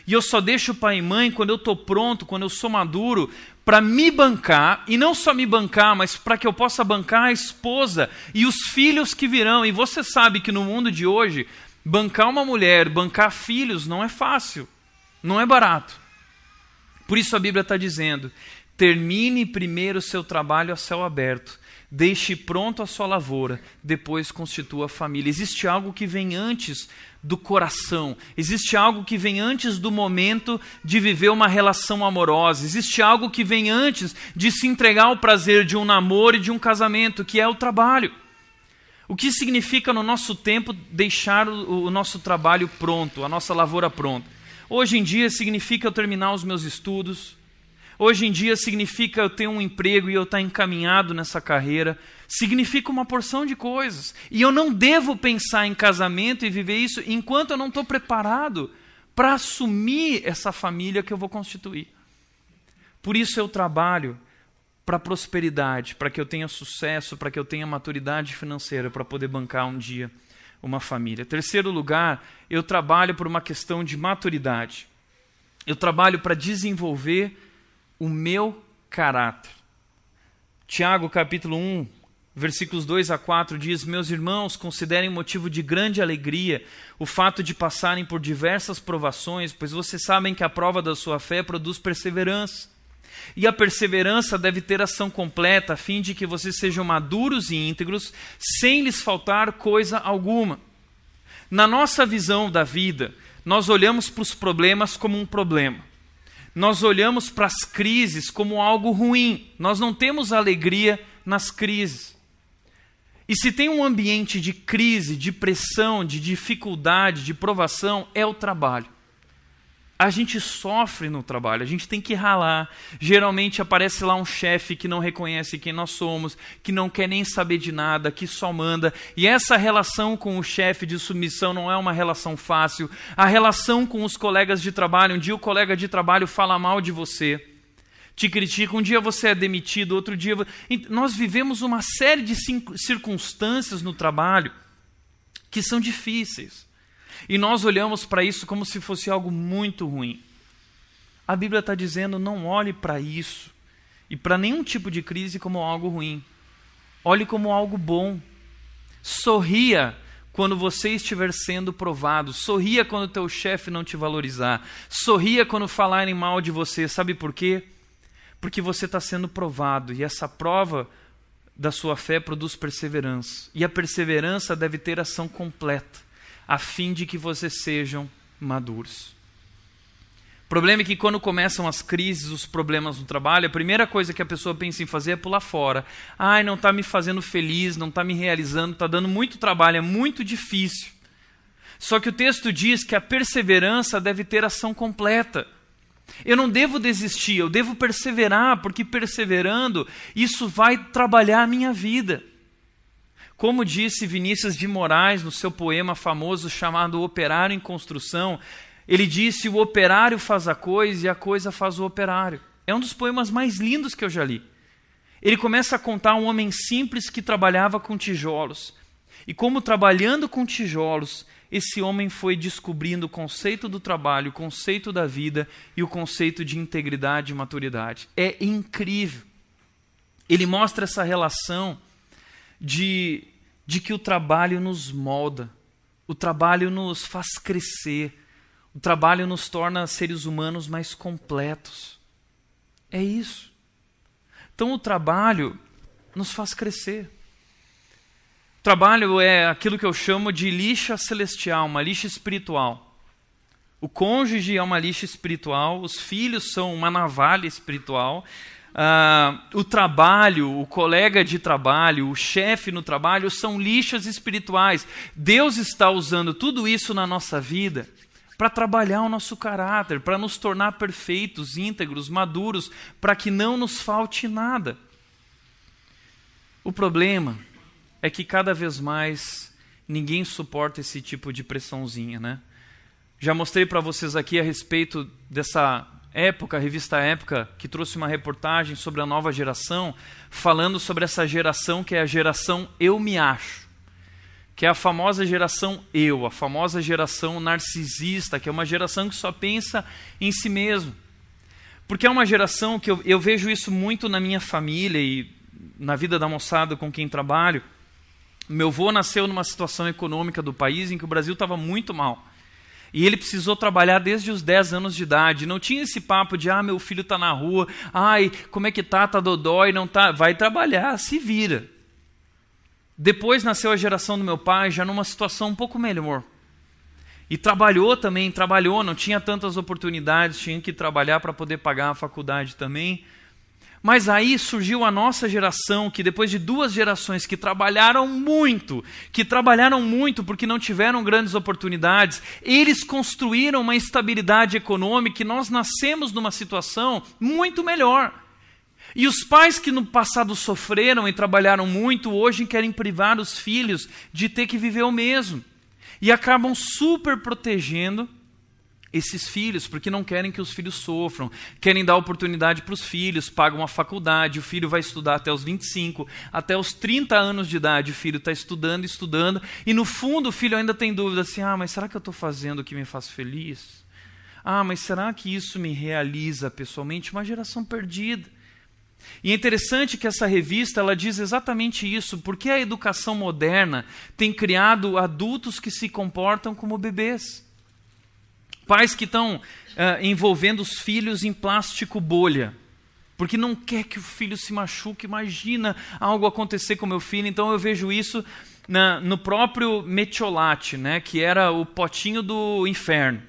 E eu só deixo pai e mãe quando eu estou pronto, quando eu sou maduro, para me bancar, e não só me bancar, mas para que eu possa bancar a esposa e os filhos que virão. E você sabe que no mundo de hoje, bancar uma mulher, bancar filhos não é fácil, não é barato. Por isso a Bíblia está dizendo: termine primeiro o seu trabalho a céu aberto, deixe pronto a sua lavoura, depois constitua a família. Existe algo que vem antes do coração, existe algo que vem antes do momento de viver uma relação amorosa, existe algo que vem antes de se entregar ao prazer de um namoro e de um casamento, que é o trabalho. O que significa no nosso tempo deixar o, o nosso trabalho pronto, a nossa lavoura pronta? Hoje em dia significa eu terminar os meus estudos, Hoje em dia significa eu ter um emprego e eu estar encaminhado nessa carreira. Significa uma porção de coisas. E eu não devo pensar em casamento e viver isso enquanto eu não estou preparado para assumir essa família que eu vou constituir. Por isso eu trabalho para prosperidade, para que eu tenha sucesso, para que eu tenha maturidade financeira, para poder bancar um dia uma família. Terceiro lugar, eu trabalho por uma questão de maturidade. Eu trabalho para desenvolver o meu caráter. Tiago capítulo 1, versículos 2 a 4 diz: Meus irmãos, considerem motivo de grande alegria o fato de passarem por diversas provações, pois vocês sabem que a prova da sua fé produz perseverança. E a perseverança deve ter ação completa, a fim de que vocês sejam maduros e íntegros, sem lhes faltar coisa alguma. Na nossa visão da vida, nós olhamos para os problemas como um problema nós olhamos para as crises como algo ruim, nós não temos alegria nas crises. E se tem um ambiente de crise, de pressão, de dificuldade, de provação, é o trabalho a gente sofre no trabalho, a gente tem que ralar. Geralmente aparece lá um chefe que não reconhece quem nós somos, que não quer nem saber de nada, que só manda. E essa relação com o chefe de submissão não é uma relação fácil. A relação com os colegas de trabalho, um dia o colega de trabalho fala mal de você, te critica, um dia você é demitido, outro dia. Nós vivemos uma série de circunstâncias no trabalho que são difíceis. E nós olhamos para isso como se fosse algo muito ruim. A Bíblia está dizendo: não olhe para isso e para nenhum tipo de crise como algo ruim. Olhe como algo bom. Sorria quando você estiver sendo provado. Sorria quando teu chefe não te valorizar. Sorria quando falarem mal de você. Sabe por quê? Porque você está sendo provado e essa prova da sua fé produz perseverança. E a perseverança deve ter ação completa a fim de que vocês sejam maduros. O problema é que quando começam as crises, os problemas no trabalho, a primeira coisa que a pessoa pensa em fazer é pular fora. Ai, não está me fazendo feliz, não está me realizando, está dando muito trabalho, é muito difícil. Só que o texto diz que a perseverança deve ter ação completa. Eu não devo desistir, eu devo perseverar, porque perseverando, isso vai trabalhar a minha vida. Como disse Vinícius de Moraes no seu poema famoso chamado Operário em Construção, ele disse: O operário faz a coisa e a coisa faz o operário. É um dos poemas mais lindos que eu já li. Ele começa a contar um homem simples que trabalhava com tijolos. E como trabalhando com tijolos, esse homem foi descobrindo o conceito do trabalho, o conceito da vida e o conceito de integridade e maturidade. É incrível. Ele mostra essa relação de de que o trabalho nos molda, o trabalho nos faz crescer, o trabalho nos torna seres humanos mais completos. É isso. Então o trabalho nos faz crescer. O trabalho é aquilo que eu chamo de lixa celestial, uma lixa espiritual. O cônjuge é uma lixa espiritual, os filhos são uma navalha espiritual, Uh, o trabalho, o colega de trabalho, o chefe no trabalho são lixas espirituais. Deus está usando tudo isso na nossa vida para trabalhar o nosso caráter, para nos tornar perfeitos, íntegros, maduros, para que não nos falte nada. O problema é que cada vez mais ninguém suporta esse tipo de pressãozinha, né? Já mostrei para vocês aqui a respeito dessa época, a revista Época, que trouxe uma reportagem sobre a nova geração, falando sobre essa geração que é a geração eu me acho que é a famosa geração eu, a famosa geração narcisista, que é uma geração que só pensa em si mesmo. Porque é uma geração que eu, eu vejo isso muito na minha família e na vida da moçada com quem trabalho. Meu avô nasceu numa situação econômica do país em que o Brasil estava muito mal. E ele precisou trabalhar desde os 10 anos de idade. Não tinha esse papo de, ah, meu filho está na rua, ai, como é que tá, tá dodói, não tá. Vai trabalhar, se vira. Depois nasceu a geração do meu pai, já numa situação um pouco melhor. E trabalhou também, trabalhou, não tinha tantas oportunidades, tinha que trabalhar para poder pagar a faculdade também. Mas aí surgiu a nossa geração, que depois de duas gerações que trabalharam muito, que trabalharam muito porque não tiveram grandes oportunidades, eles construíram uma estabilidade econômica e nós nascemos numa situação muito melhor. E os pais que no passado sofreram e trabalharam muito, hoje querem privar os filhos de ter que viver o mesmo. E acabam super protegendo esses filhos, porque não querem que os filhos sofram, querem dar oportunidade para os filhos, pagam uma faculdade, o filho vai estudar até os 25, até os 30 anos de idade, o filho está estudando, estudando, e no fundo o filho ainda tem dúvida assim: ah, mas será que eu estou fazendo o que me faz feliz? Ah, mas será que isso me realiza pessoalmente? Uma geração perdida. E é interessante que essa revista ela diz exatamente isso, porque a educação moderna tem criado adultos que se comportam como bebês. Pais que estão uh, envolvendo os filhos em plástico bolha, porque não quer que o filho se machuque, imagina algo acontecer com meu filho. Então eu vejo isso na, no próprio metiolate, né, que era o potinho do inferno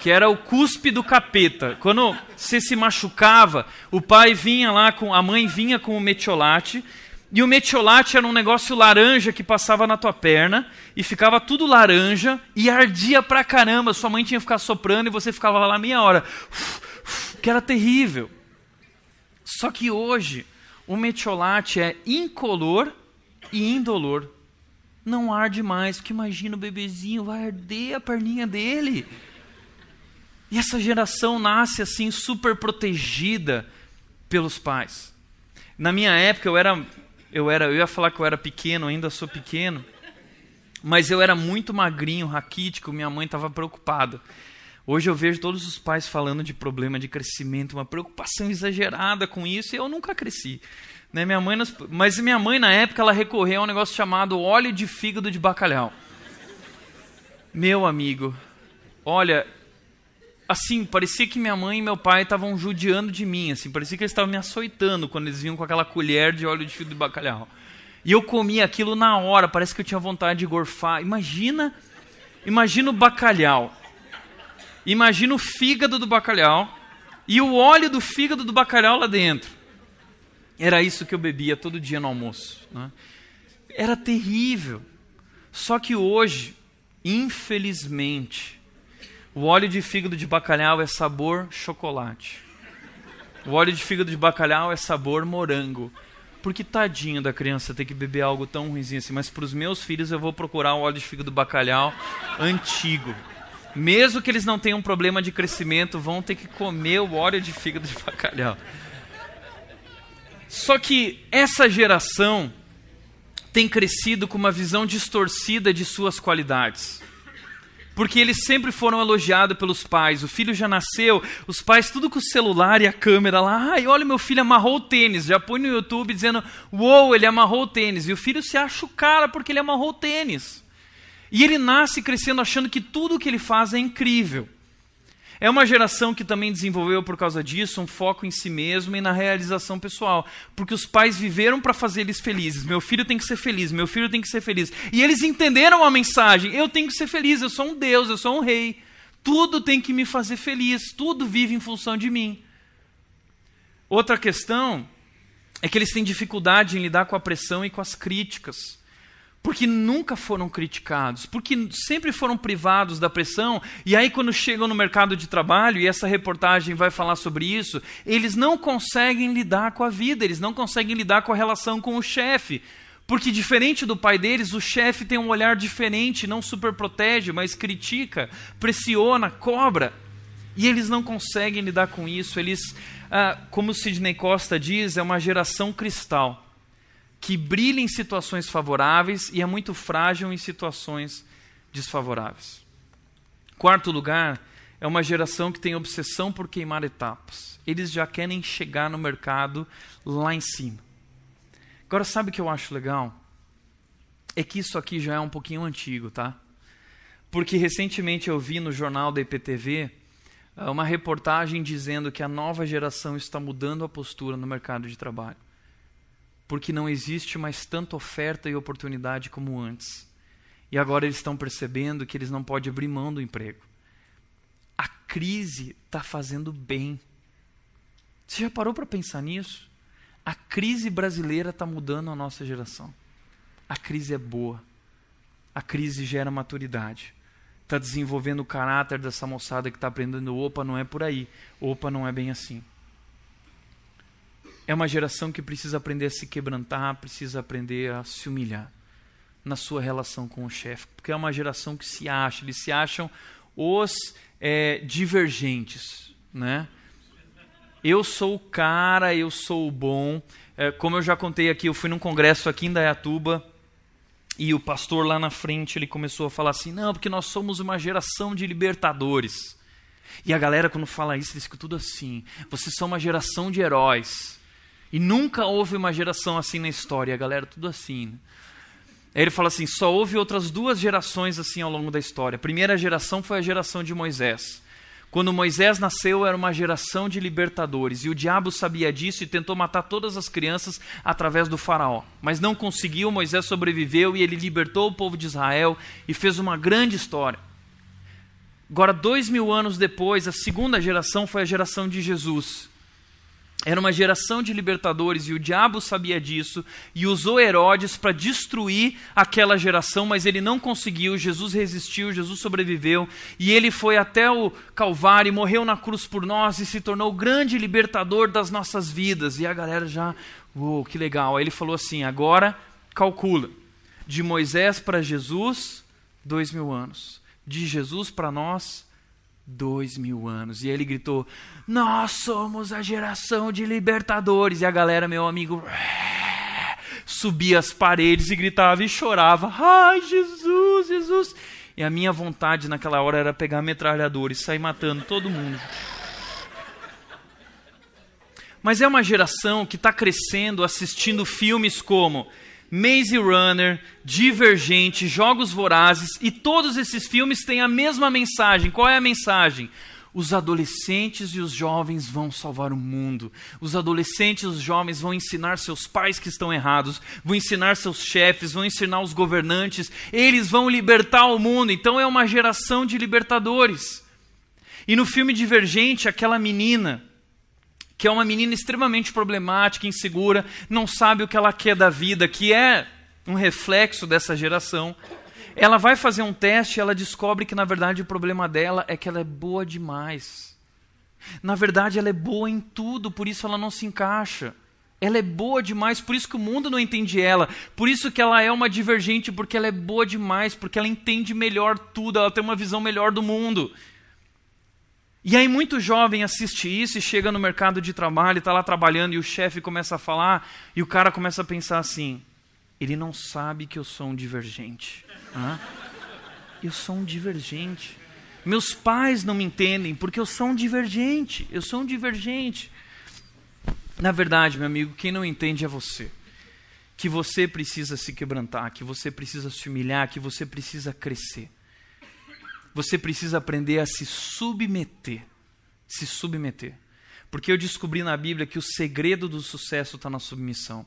que era o cuspe do capeta. Quando você se machucava, o pai vinha lá com a mãe vinha com o metiolate, e o metiolate era um negócio laranja que passava na tua perna e ficava tudo laranja e ardia pra caramba. Sua mãe tinha que ficar soprando e você ficava lá meia hora. Que era terrível. Só que hoje o metiolate é incolor e indolor. Não arde mais, porque imagina o bebezinho vai arder a perninha dele. E essa geração nasce assim super protegida pelos pais. Na minha época eu era eu era eu ia falar que eu era pequeno, ainda sou pequeno, mas eu era muito magrinho, raquítico, minha mãe estava preocupada. Hoje eu vejo todos os pais falando de problema de crescimento, uma preocupação exagerada com isso, e eu nunca cresci. Né, minha mãe, mas minha mãe na época ela recorreu a um negócio chamado óleo de fígado de bacalhau. Meu amigo, olha, assim, parecia que minha mãe e meu pai estavam judiando de mim, assim, parecia que eles estavam me açoitando quando eles vinham com aquela colher de óleo de fio de bacalhau. E eu comia aquilo na hora, parece que eu tinha vontade de gorfar. Imagina, imagina o bacalhau. Imagina o fígado do bacalhau e o óleo do fígado do bacalhau lá dentro. Era isso que eu bebia todo dia no almoço. Né? Era terrível. Só que hoje, infelizmente, o óleo de fígado de bacalhau é sabor chocolate. O óleo de fígado de bacalhau é sabor morango. Porque tadinho da criança ter que beber algo tão ruimzinho assim. Mas para os meus filhos eu vou procurar o óleo de fígado de bacalhau antigo. Mesmo que eles não tenham problema de crescimento, vão ter que comer o óleo de fígado de bacalhau. Só que essa geração tem crescido com uma visão distorcida de suas qualidades porque eles sempre foram elogiados pelos pais. O filho já nasceu, os pais tudo com o celular e a câmera lá. Ai, olha, meu filho amarrou o tênis. Já põe no YouTube dizendo, uou, ele amarrou o tênis. E o filho se acha o cara porque ele amarrou o tênis. E ele nasce crescendo achando que tudo que ele faz é incrível. É uma geração que também desenvolveu, por causa disso, um foco em si mesmo e na realização pessoal. Porque os pais viveram para fazer eles felizes. Meu filho tem que ser feliz, meu filho tem que ser feliz. E eles entenderam a mensagem: eu tenho que ser feliz, eu sou um Deus, eu sou um rei. Tudo tem que me fazer feliz, tudo vive em função de mim. Outra questão é que eles têm dificuldade em lidar com a pressão e com as críticas. Porque nunca foram criticados, porque sempre foram privados da pressão, e aí quando chegam no mercado de trabalho, e essa reportagem vai falar sobre isso, eles não conseguem lidar com a vida, eles não conseguem lidar com a relação com o chefe, porque diferente do pai deles, o chefe tem um olhar diferente, não super protege, mas critica, pressiona, cobra. E eles não conseguem lidar com isso. Eles, ah, como Sidney Costa diz, é uma geração cristal que brilha em situações favoráveis e é muito frágil em situações desfavoráveis. Quarto lugar, é uma geração que tem obsessão por queimar etapas. Eles já querem chegar no mercado lá em cima. Agora, sabe o que eu acho legal? É que isso aqui já é um pouquinho antigo, tá? Porque recentemente eu vi no jornal da IPTV ah, uma reportagem dizendo que a nova geração está mudando a postura no mercado de trabalho porque não existe mais tanta oferta e oportunidade como antes. E agora eles estão percebendo que eles não podem abrir mão do emprego. A crise está fazendo bem. Você já parou para pensar nisso? A crise brasileira está mudando a nossa geração. A crise é boa. A crise gera maturidade. Está desenvolvendo o caráter dessa moçada que está aprendendo. Opa, não é por aí. Opa, não é bem assim. É uma geração que precisa aprender a se quebrantar, precisa aprender a se humilhar na sua relação com o chefe, porque é uma geração que se acha, eles se acham os é, divergentes, né? Eu sou o cara, eu sou o bom. É, como eu já contei aqui, eu fui num congresso aqui em Dayatuba e o pastor lá na frente ele começou a falar assim: não, porque nós somos uma geração de libertadores. E a galera, quando fala isso, eles ficam tudo assim: vocês são uma geração de heróis. E nunca houve uma geração assim na história, galera tudo assim. Né? Aí ele fala assim: só houve outras duas gerações assim ao longo da história. A primeira geração foi a geração de Moisés. Quando Moisés nasceu, era uma geração de libertadores, e o diabo sabia disso e tentou matar todas as crianças através do Faraó. Mas não conseguiu, Moisés sobreviveu e ele libertou o povo de Israel e fez uma grande história. Agora, dois mil anos depois, a segunda geração foi a geração de Jesus. Era uma geração de libertadores e o diabo sabia disso e usou Herodes para destruir aquela geração, mas ele não conseguiu. Jesus resistiu, Jesus sobreviveu e ele foi até o Calvário morreu na cruz por nós e se tornou o grande libertador das nossas vidas. E a galera já, uou, que legal. Aí ele falou assim: agora calcula, de Moisés para Jesus, dois mil anos, de Jesus para nós, dois mil anos. E ele gritou: Nós somos a geração de libertadores. E a galera, meu amigo, subia as paredes e gritava e chorava: Ai, Jesus, Jesus. E a minha vontade naquela hora era pegar metralhador e sair matando todo mundo. Mas é uma geração que está crescendo assistindo filmes como Maze Runner, Divergente, Jogos Vorazes e todos esses filmes têm a mesma mensagem. Qual é a mensagem? Os adolescentes e os jovens vão salvar o mundo. Os adolescentes e os jovens vão ensinar seus pais que estão errados, vão ensinar seus chefes, vão ensinar os governantes. Eles vão libertar o mundo. Então é uma geração de libertadores. E no filme Divergente, aquela menina que é uma menina extremamente problemática, insegura, não sabe o que ela quer da vida, que é um reflexo dessa geração. Ela vai fazer um teste e ela descobre que, na verdade, o problema dela é que ela é boa demais. Na verdade, ela é boa em tudo, por isso ela não se encaixa. Ela é boa demais, por isso que o mundo não entende ela. Por isso que ela é uma divergente, porque ela é boa demais, porque ela entende melhor tudo, ela tem uma visão melhor do mundo. E aí muito jovem assiste isso e chega no mercado de trabalho, está lá trabalhando e o chefe começa a falar e o cara começa a pensar assim: ele não sabe que eu sou um divergente. Hã? Eu sou um divergente. Meus pais não me entendem porque eu sou um divergente. Eu sou um divergente. Na verdade, meu amigo, quem não entende é você. Que você precisa se quebrantar, que você precisa se humilhar, que você precisa crescer você precisa aprender a se submeter. Se submeter. Porque eu descobri na Bíblia que o segredo do sucesso está na submissão.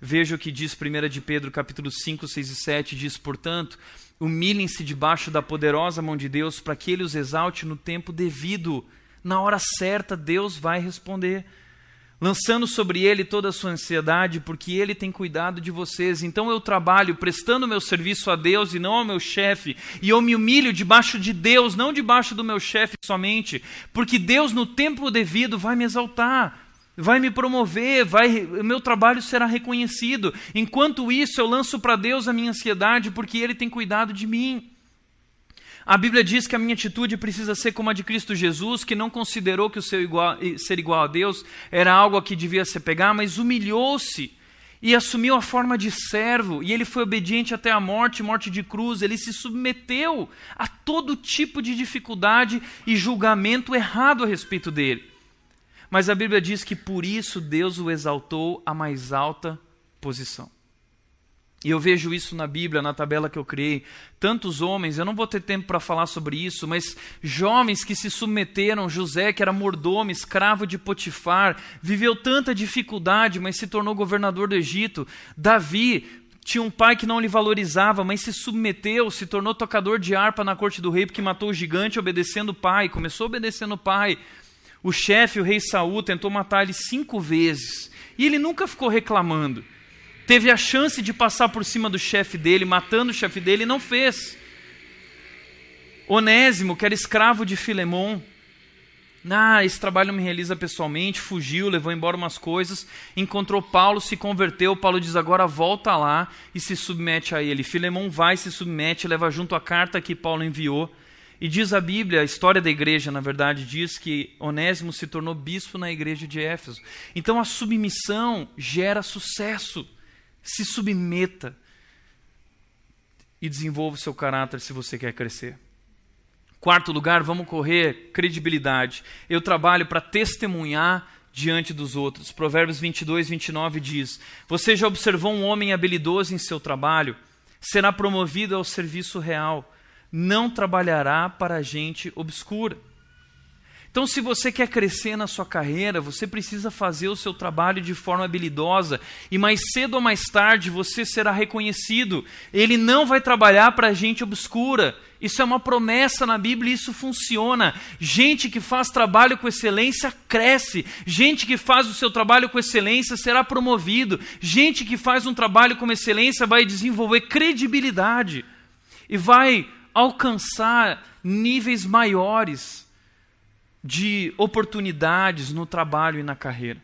Veja o que diz 1 de Pedro, capítulo 5, 6 e 7, diz, portanto, humilhem-se debaixo da poderosa mão de Deus para que ele os exalte no tempo devido. Na hora certa, Deus vai responder. Lançando sobre ele toda a sua ansiedade, porque ele tem cuidado de vocês. Então eu trabalho prestando meu serviço a Deus e não ao meu chefe, e eu me humilho debaixo de Deus, não debaixo do meu chefe somente, porque Deus no tempo devido vai me exaltar. Vai me promover, vai, meu trabalho será reconhecido. Enquanto isso, eu lanço para Deus a minha ansiedade, porque Ele tem cuidado de mim. A Bíblia diz que a minha atitude precisa ser como a de Cristo Jesus, que não considerou que o seu igual, ser igual a Deus era algo a que devia se pegar, mas humilhou-se e assumiu a forma de servo, e ele foi obediente até a morte, morte de cruz, ele se submeteu a todo tipo de dificuldade e julgamento errado a respeito dele. Mas a Bíblia diz que por isso Deus o exaltou à mais alta posição. E eu vejo isso na Bíblia, na tabela que eu criei. Tantos homens, eu não vou ter tempo para falar sobre isso, mas jovens que se submeteram, José, que era mordomo, escravo de Potifar, viveu tanta dificuldade, mas se tornou governador do Egito. Davi, tinha um pai que não lhe valorizava, mas se submeteu, se tornou tocador de harpa na corte do rei, porque matou o gigante obedecendo o pai, começou obedecendo o pai. O chefe, o rei Saul, tentou matar ele cinco vezes, e ele nunca ficou reclamando teve a chance de passar por cima do chefe dele, matando o chefe dele, e não fez. Onésimo, que era escravo de Filemon, ah, esse trabalho me realiza pessoalmente, fugiu, levou embora umas coisas, encontrou Paulo, se converteu, Paulo diz agora volta lá e se submete a ele. Filemon vai, se submete, leva junto a carta que Paulo enviou. E diz a Bíblia, a história da igreja, na verdade, diz que Onésimo se tornou bispo na igreja de Éfeso. Então a submissão gera sucesso se submeta e desenvolva o seu caráter se você quer crescer. Quarto lugar, vamos correr credibilidade. Eu trabalho para testemunhar diante dos outros. Provérbios 22, 29 diz: Você já observou um homem habilidoso em seu trabalho? Será promovido ao serviço real. Não trabalhará para gente obscura. Então, se você quer crescer na sua carreira, você precisa fazer o seu trabalho de forma habilidosa e mais cedo ou mais tarde você será reconhecido. Ele não vai trabalhar para gente obscura. Isso é uma promessa na Bíblia e isso funciona. Gente que faz trabalho com excelência cresce. Gente que faz o seu trabalho com excelência será promovido. Gente que faz um trabalho com excelência vai desenvolver credibilidade e vai alcançar níveis maiores de oportunidades no trabalho e na carreira.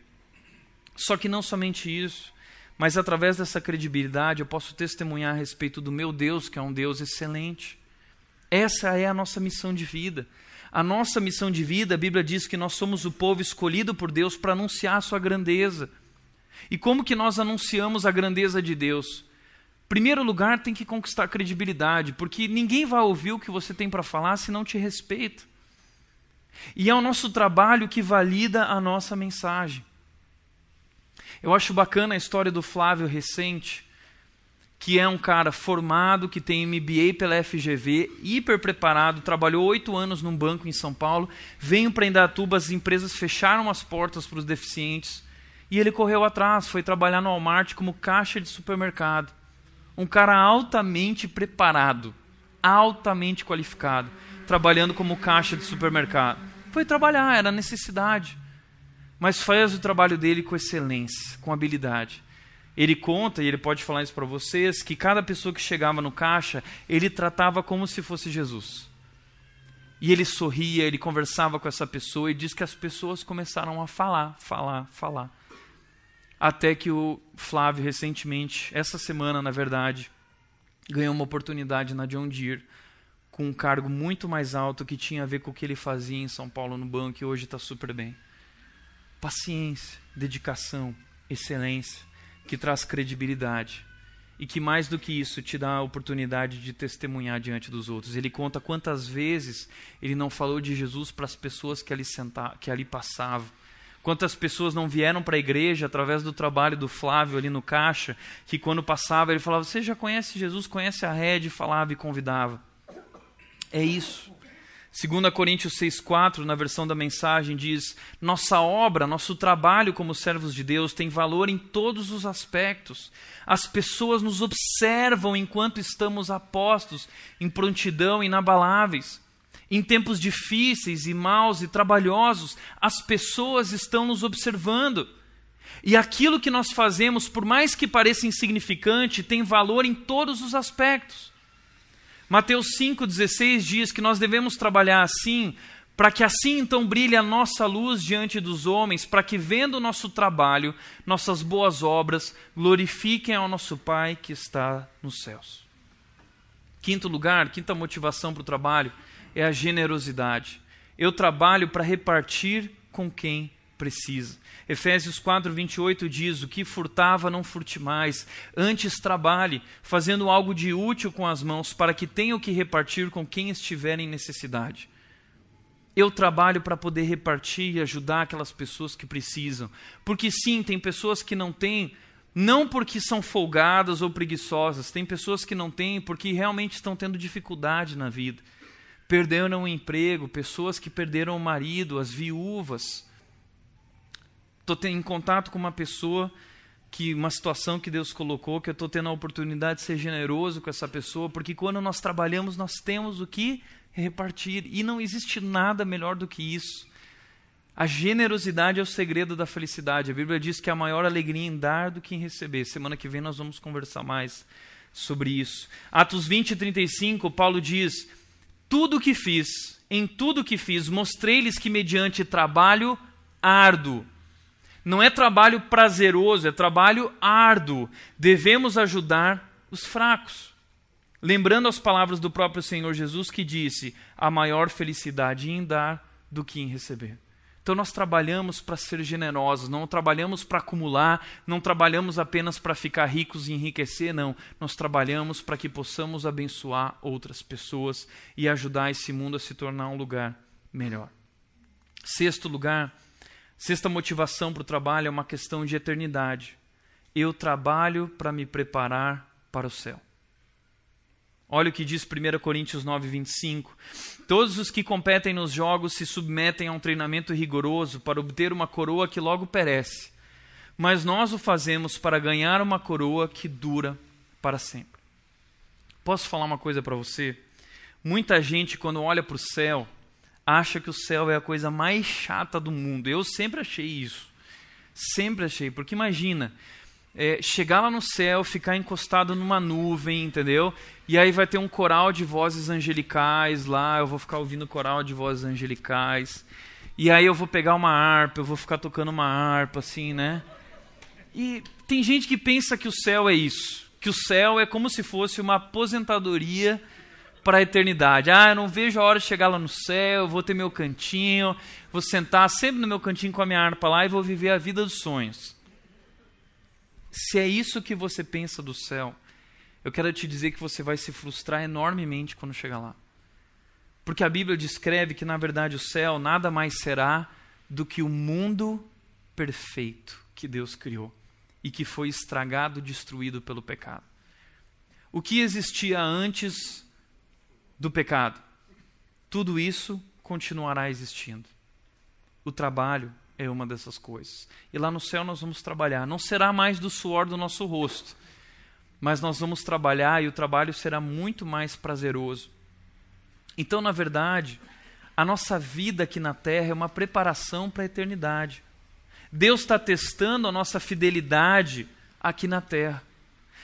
Só que não somente isso, mas através dessa credibilidade eu posso testemunhar a respeito do meu Deus, que é um Deus excelente. Essa é a nossa missão de vida. A nossa missão de vida, a Bíblia diz que nós somos o povo escolhido por Deus para anunciar a sua grandeza. E como que nós anunciamos a grandeza de Deus? Primeiro lugar, tem que conquistar credibilidade, porque ninguém vai ouvir o que você tem para falar se não te respeita. E é o nosso trabalho que valida a nossa mensagem. Eu acho bacana a história do Flávio recente, que é um cara formado, que tem MBA pela FGV, hiper preparado, trabalhou oito anos num banco em São Paulo, veio para Indatuba, as empresas fecharam as portas para os deficientes, e ele correu atrás, foi trabalhar no Walmart como caixa de supermercado. Um cara altamente preparado, altamente qualificado, trabalhando como caixa de supermercado. Foi trabalhar, era necessidade. Mas faz o trabalho dele com excelência, com habilidade. Ele conta, e ele pode falar isso para vocês, que cada pessoa que chegava no caixa, ele tratava como se fosse Jesus. E ele sorria, ele conversava com essa pessoa e diz que as pessoas começaram a falar, falar, falar. Até que o Flávio, recentemente, essa semana, na verdade, ganhou uma oportunidade na John Deere com um cargo muito mais alto que tinha a ver com o que ele fazia em São Paulo no banco e hoje está super bem. Paciência, dedicação, excelência, que traz credibilidade e que mais do que isso te dá a oportunidade de testemunhar diante dos outros. Ele conta quantas vezes ele não falou de Jesus para as pessoas que ali, senta, que ali passavam. Quantas pessoas não vieram para a igreja através do trabalho do Flávio ali no caixa, que quando passava ele falava: Você já conhece Jesus, conhece a rede, falava e convidava. É isso. 2 Coríntios 6,4, na versão da mensagem, diz: Nossa obra, nosso trabalho como servos de Deus tem valor em todos os aspectos. As pessoas nos observam enquanto estamos apostos em prontidão inabaláveis. Em tempos difíceis e maus e trabalhosos, as pessoas estão nos observando. E aquilo que nós fazemos, por mais que pareça insignificante, tem valor em todos os aspectos. Mateus 5,16 diz que nós devemos trabalhar assim, para que assim então brilhe a nossa luz diante dos homens, para que vendo o nosso trabalho, nossas boas obras, glorifiquem ao nosso Pai que está nos céus. Quinto lugar, quinta motivação para o trabalho é a generosidade. Eu trabalho para repartir com quem precisa. Efésios 4, 28 diz: O que furtava, não furte mais, antes trabalhe, fazendo algo de útil com as mãos, para que tenha o que repartir com quem estiver em necessidade. Eu trabalho para poder repartir e ajudar aquelas pessoas que precisam. Porque sim, tem pessoas que não têm, não porque são folgadas ou preguiçosas, tem pessoas que não têm porque realmente estão tendo dificuldade na vida. Perderam o emprego, pessoas que perderam o marido, as viúvas estou em contato com uma pessoa que uma situação que Deus colocou, que eu estou tendo a oportunidade de ser generoso com essa pessoa, porque quando nós trabalhamos, nós temos o que repartir, e não existe nada melhor do que isso. A generosidade é o segredo da felicidade. A Bíblia diz que a maior alegria em dar do que em receber. Semana que vem nós vamos conversar mais sobre isso. Atos 20 e 35, Paulo diz: Tudo o que fiz, em tudo o que fiz, mostrei-lhes que mediante trabalho árduo, não é trabalho prazeroso, é trabalho árduo. Devemos ajudar os fracos. Lembrando as palavras do próprio Senhor Jesus que disse: a maior felicidade em dar do que em receber. Então nós trabalhamos para ser generosos, não trabalhamos para acumular, não trabalhamos apenas para ficar ricos e enriquecer, não. Nós trabalhamos para que possamos abençoar outras pessoas e ajudar esse mundo a se tornar um lugar melhor. Sexto lugar, Sexta motivação para o trabalho é uma questão de eternidade. Eu trabalho para me preparar para o céu. Olha o que diz 1 Coríntios 9, 25. Todos os que competem nos jogos se submetem a um treinamento rigoroso para obter uma coroa que logo perece. Mas nós o fazemos para ganhar uma coroa que dura para sempre. Posso falar uma coisa para você? Muita gente, quando olha para o céu, acha que o céu é a coisa mais chata do mundo. Eu sempre achei isso. Sempre achei. Porque imagina, é, chegar lá no céu, ficar encostado numa nuvem, entendeu? E aí vai ter um coral de vozes angelicais lá, eu vou ficar ouvindo coral de vozes angelicais. E aí eu vou pegar uma harpa, eu vou ficar tocando uma harpa, assim, né? E tem gente que pensa que o céu é isso. Que o céu é como se fosse uma aposentadoria para a eternidade. Ah, eu não vejo a hora de chegar lá no céu, vou ter meu cantinho, vou sentar sempre no meu cantinho com a minha harpa lá e vou viver a vida dos sonhos. Se é isso que você pensa do céu, eu quero te dizer que você vai se frustrar enormemente quando chegar lá. Porque a Bíblia descreve que, na verdade, o céu nada mais será do que o mundo perfeito que Deus criou e que foi estragado, destruído pelo pecado. O que existia antes do pecado. Tudo isso continuará existindo. O trabalho é uma dessas coisas. E lá no céu nós vamos trabalhar. Não será mais do suor do nosso rosto, mas nós vamos trabalhar e o trabalho será muito mais prazeroso. Então, na verdade, a nossa vida aqui na terra é uma preparação para a eternidade. Deus está testando a nossa fidelidade aqui na terra.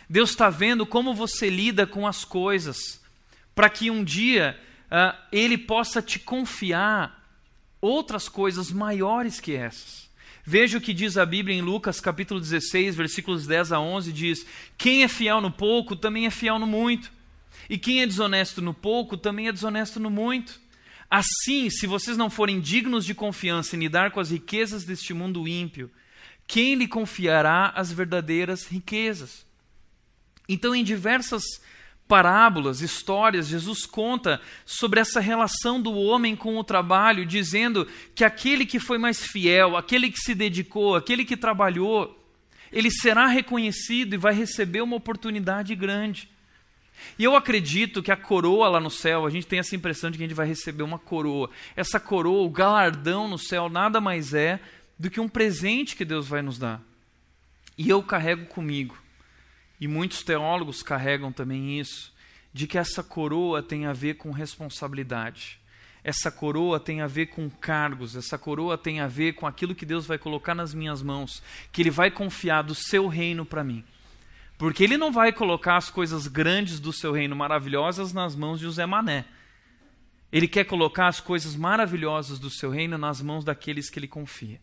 Deus está vendo como você lida com as coisas para que um dia uh, ele possa te confiar outras coisas maiores que essas. Veja o que diz a Bíblia em Lucas capítulo 16, versículos 10 a 11, diz: Quem é fiel no pouco também é fiel no muito, e quem é desonesto no pouco também é desonesto no muito. Assim, se vocês não forem dignos de confiança em lidar com as riquezas deste mundo ímpio, quem lhe confiará as verdadeiras riquezas? Então, em diversas parábolas, histórias, Jesus conta sobre essa relação do homem com o trabalho, dizendo que aquele que foi mais fiel, aquele que se dedicou, aquele que trabalhou, ele será reconhecido e vai receber uma oportunidade grande. E eu acredito que a coroa lá no céu, a gente tem essa impressão de que a gente vai receber uma coroa. Essa coroa, o galardão no céu, nada mais é do que um presente que Deus vai nos dar. E eu carrego comigo e muitos teólogos carregam também isso, de que essa coroa tem a ver com responsabilidade. essa coroa tem a ver com cargos, essa coroa tem a ver com aquilo que Deus vai colocar nas minhas mãos, que Ele vai confiar do seu reino para mim. Porque Ele não vai colocar as coisas grandes do seu reino maravilhosas nas mãos de José Mané. Ele quer colocar as coisas maravilhosas do seu reino nas mãos daqueles que Ele confia.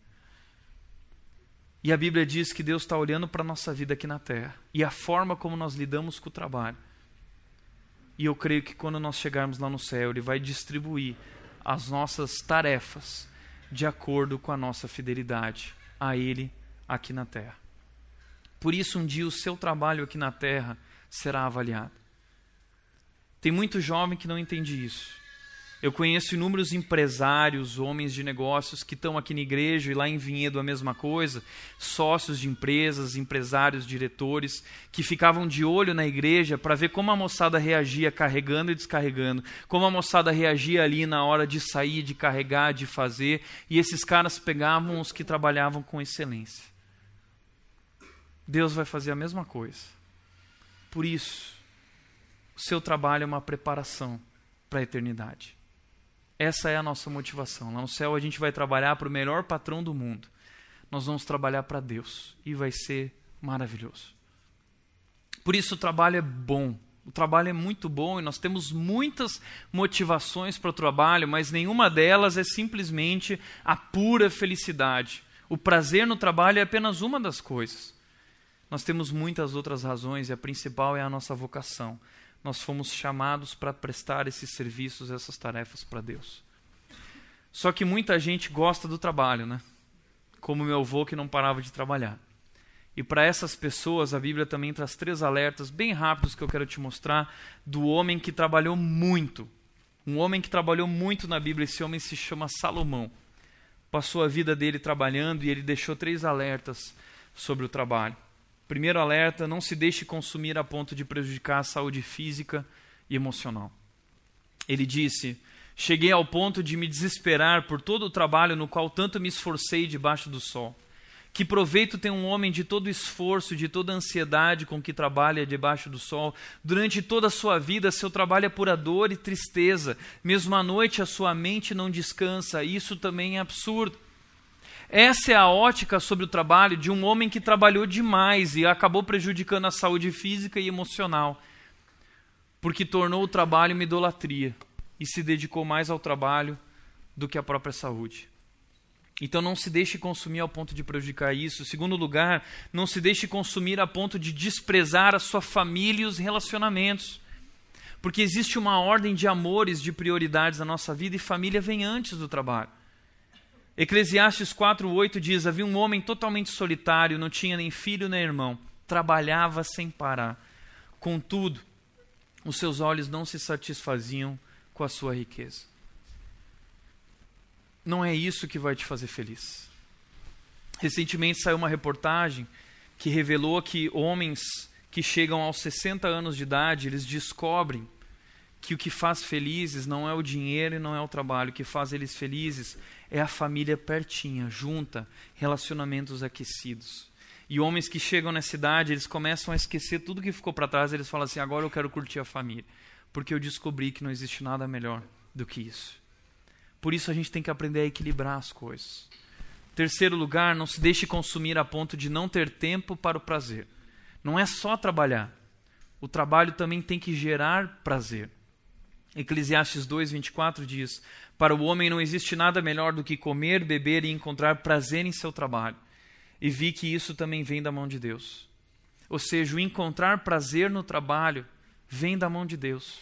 E a Bíblia diz que Deus está olhando para a nossa vida aqui na terra e a forma como nós lidamos com o trabalho. E eu creio que quando nós chegarmos lá no céu, Ele vai distribuir as nossas tarefas de acordo com a nossa fidelidade a Ele aqui na terra. Por isso, um dia o seu trabalho aqui na terra será avaliado. Tem muito jovem que não entende isso. Eu conheço inúmeros empresários, homens de negócios que estão aqui na igreja e lá em Vinhedo a mesma coisa, sócios de empresas, empresários, diretores, que ficavam de olho na igreja para ver como a moçada reagia carregando e descarregando, como a moçada reagia ali na hora de sair, de carregar, de fazer, e esses caras pegavam os que trabalhavam com excelência. Deus vai fazer a mesma coisa. Por isso, o seu trabalho é uma preparação para a eternidade. Essa é a nossa motivação. Lá no céu a gente vai trabalhar para o melhor patrão do mundo. Nós vamos trabalhar para Deus e vai ser maravilhoso. Por isso o trabalho é bom. O trabalho é muito bom e nós temos muitas motivações para o trabalho, mas nenhuma delas é simplesmente a pura felicidade. O prazer no trabalho é apenas uma das coisas. Nós temos muitas outras razões e a principal é a nossa vocação nós fomos chamados para prestar esses serviços, essas tarefas para Deus. Só que muita gente gosta do trabalho, né? Como meu avô que não parava de trabalhar. E para essas pessoas, a Bíblia também traz três alertas bem rápidos que eu quero te mostrar do homem que trabalhou muito. Um homem que trabalhou muito na Bíblia, esse homem se chama Salomão. Passou a vida dele trabalhando e ele deixou três alertas sobre o trabalho. Primeiro alerta: não se deixe consumir a ponto de prejudicar a saúde física e emocional. Ele disse: Cheguei ao ponto de me desesperar por todo o trabalho no qual tanto me esforcei debaixo do sol. Que proveito tem um homem de todo esforço, de toda ansiedade com que trabalha debaixo do sol? Durante toda a sua vida, seu trabalho é pura dor e tristeza. Mesmo à noite, a sua mente não descansa. Isso também é absurdo. Essa é a ótica sobre o trabalho de um homem que trabalhou demais e acabou prejudicando a saúde física e emocional, porque tornou o trabalho uma idolatria e se dedicou mais ao trabalho do que à própria saúde. Então não se deixe consumir ao ponto de prejudicar isso. Segundo lugar, não se deixe consumir a ponto de desprezar a sua família e os relacionamentos. Porque existe uma ordem de amores, de prioridades na nossa vida e família vem antes do trabalho. Eclesiastes 4:8 diz: Havia um homem totalmente solitário, não tinha nem filho nem irmão, trabalhava sem parar. Contudo, os seus olhos não se satisfaziam com a sua riqueza. Não é isso que vai te fazer feliz. Recentemente saiu uma reportagem que revelou que homens que chegam aos 60 anos de idade, eles descobrem que o que faz felizes não é o dinheiro e não é o trabalho, o que faz eles felizes é a família pertinha, junta, relacionamentos aquecidos. E homens que chegam na cidade, eles começam a esquecer tudo que ficou para trás, eles falam assim: agora eu quero curtir a família, porque eu descobri que não existe nada melhor do que isso. Por isso a gente tem que aprender a equilibrar as coisas. Terceiro lugar, não se deixe consumir a ponto de não ter tempo para o prazer. Não é só trabalhar. O trabalho também tem que gerar prazer. Eclesiastes 2:24 diz: Para o homem não existe nada melhor do que comer, beber e encontrar prazer em seu trabalho. E vi que isso também vem da mão de Deus. Ou seja, o encontrar prazer no trabalho vem da mão de Deus.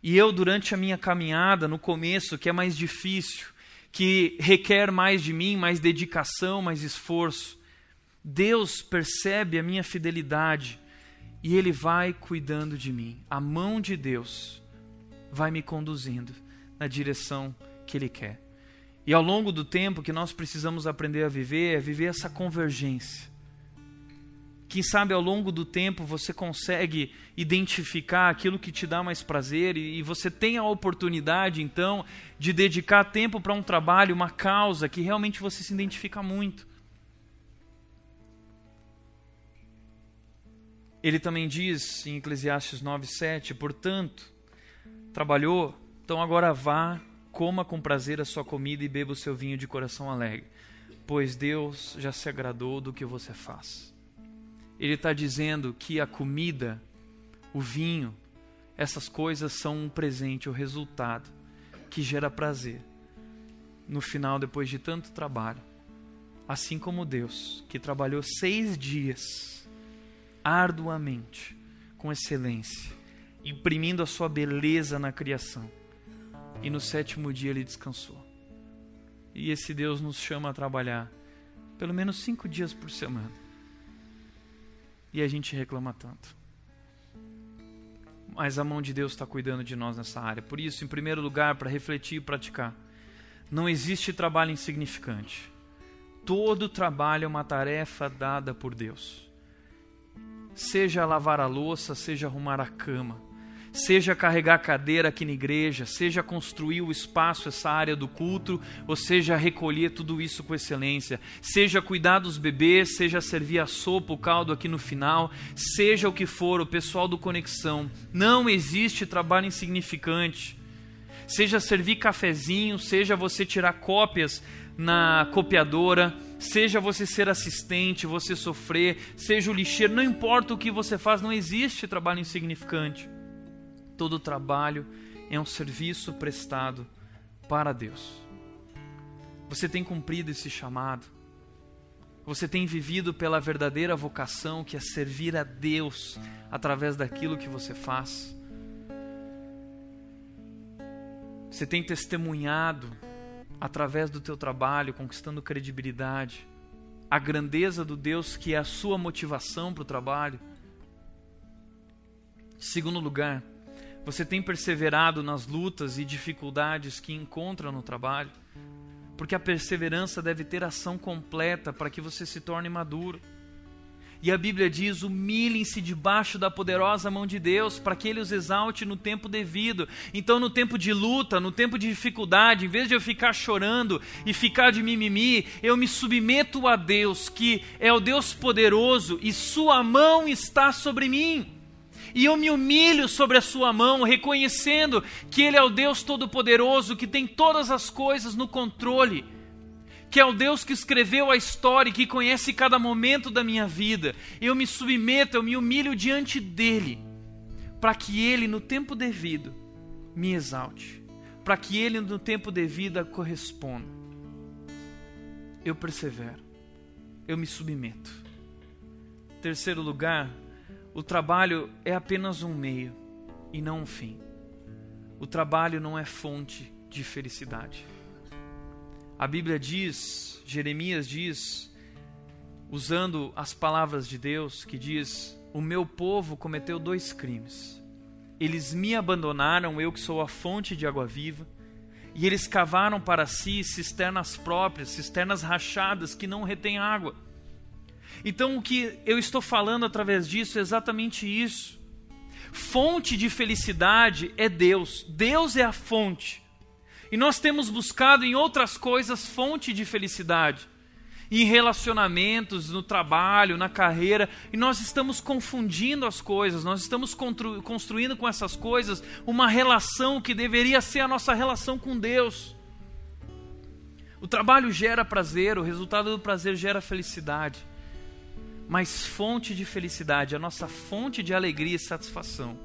E eu, durante a minha caminhada, no começo, que é mais difícil, que requer mais de mim, mais dedicação, mais esforço, Deus percebe a minha fidelidade e Ele vai cuidando de mim. A mão de Deus vai me conduzindo na direção que Ele quer. E ao longo do tempo que nós precisamos aprender a viver é viver essa convergência. Quem sabe ao longo do tempo você consegue identificar aquilo que te dá mais prazer e, e você tem a oportunidade então de dedicar tempo para um trabalho, uma causa que realmente você se identifica muito. Ele também diz em Eclesiastes 9:7, portanto, trabalhou, então agora vá coma com prazer a sua comida e beba o seu vinho de coração alegre, pois Deus já se agradou do que você faz. Ele está dizendo que a comida, o vinho, essas coisas são um presente, o resultado que gera prazer no final, depois de tanto trabalho. Assim como Deus, que trabalhou seis dias arduamente, com excelência, imprimindo a sua beleza na criação, e no sétimo dia ele descansou. E esse Deus nos chama a trabalhar pelo menos cinco dias por semana. E a gente reclama tanto. Mas a mão de Deus está cuidando de nós nessa área. Por isso, em primeiro lugar, para refletir e praticar, não existe trabalho insignificante. Todo trabalho é uma tarefa dada por Deus. Seja lavar a louça, seja arrumar a cama, seja carregar cadeira aqui na igreja, seja construir o espaço, essa área do culto, ou seja recolher tudo isso com excelência, seja cuidar dos bebês, seja servir a sopa, o caldo aqui no final, seja o que for, o pessoal do Conexão, não existe trabalho insignificante. Seja servir cafezinho, seja você tirar cópias na copiadora, seja você ser assistente, você sofrer, seja o lixeiro, não importa o que você faz, não existe trabalho insignificante. Todo trabalho é um serviço prestado para Deus. Você tem cumprido esse chamado. Você tem vivido pela verdadeira vocação que é servir a Deus através daquilo que você faz. Você tem testemunhado através do teu trabalho, conquistando credibilidade, a grandeza do Deus que é a sua motivação para o trabalho. Segundo lugar, você tem perseverado nas lutas e dificuldades que encontra no trabalho? Porque a perseverança deve ter ação completa para que você se torne maduro. E a Bíblia diz: humilhem-se debaixo da poderosa mão de Deus, para que Ele os exalte no tempo devido. Então, no tempo de luta, no tempo de dificuldade, em vez de eu ficar chorando e ficar de mimimi, eu me submeto a Deus, que é o Deus poderoso, e Sua mão está sobre mim e eu me humilho sobre a sua mão, reconhecendo que Ele é o Deus Todo-Poderoso, que tem todas as coisas no controle, que é o Deus que escreveu a história e que conhece cada momento da minha vida. Eu me submeto, eu me humilho diante dEle, para que Ele, no tempo devido, me exalte, para que Ele, no tempo devido, corresponda. Eu persevero, eu me submeto. Terceiro lugar, o trabalho é apenas um meio e não um fim. O trabalho não é fonte de felicidade. A Bíblia diz, Jeremias diz, usando as palavras de Deus, que diz: O meu povo cometeu dois crimes. Eles me abandonaram, eu que sou a fonte de água viva, e eles cavaram para si cisternas próprias, cisternas rachadas que não retêm água. Então, o que eu estou falando através disso é exatamente isso. Fonte de felicidade é Deus, Deus é a fonte. E nós temos buscado em outras coisas fonte de felicidade, em relacionamentos, no trabalho, na carreira, e nós estamos confundindo as coisas, nós estamos construindo com essas coisas uma relação que deveria ser a nossa relação com Deus. O trabalho gera prazer, o resultado do prazer gera felicidade mas fonte de felicidade, a nossa fonte de alegria e satisfação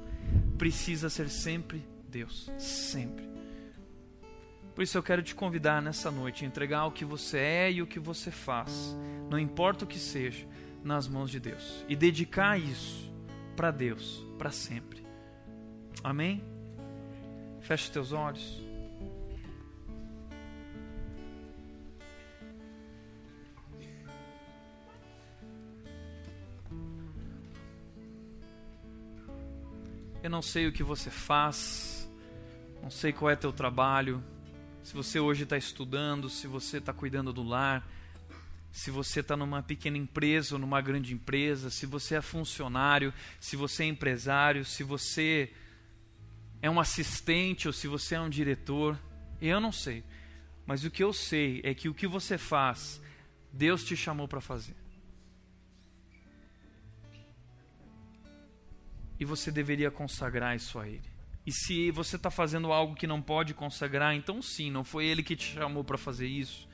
precisa ser sempre Deus, sempre. Por isso eu quero te convidar nessa noite a entregar o que você é e o que você faz, não importa o que seja, nas mãos de Deus e dedicar isso para Deus para sempre. Amém? Feche teus olhos. Eu não sei o que você faz, não sei qual é teu trabalho, se você hoje está estudando, se você está cuidando do lar, se você está numa pequena empresa ou numa grande empresa, se você é funcionário, se você é empresário, se você é um assistente ou se você é um diretor, eu não sei. Mas o que eu sei é que o que você faz, Deus te chamou para fazer. E você deveria consagrar isso a Ele. E se você está fazendo algo que não pode consagrar, então sim, não foi Ele que te chamou para fazer isso.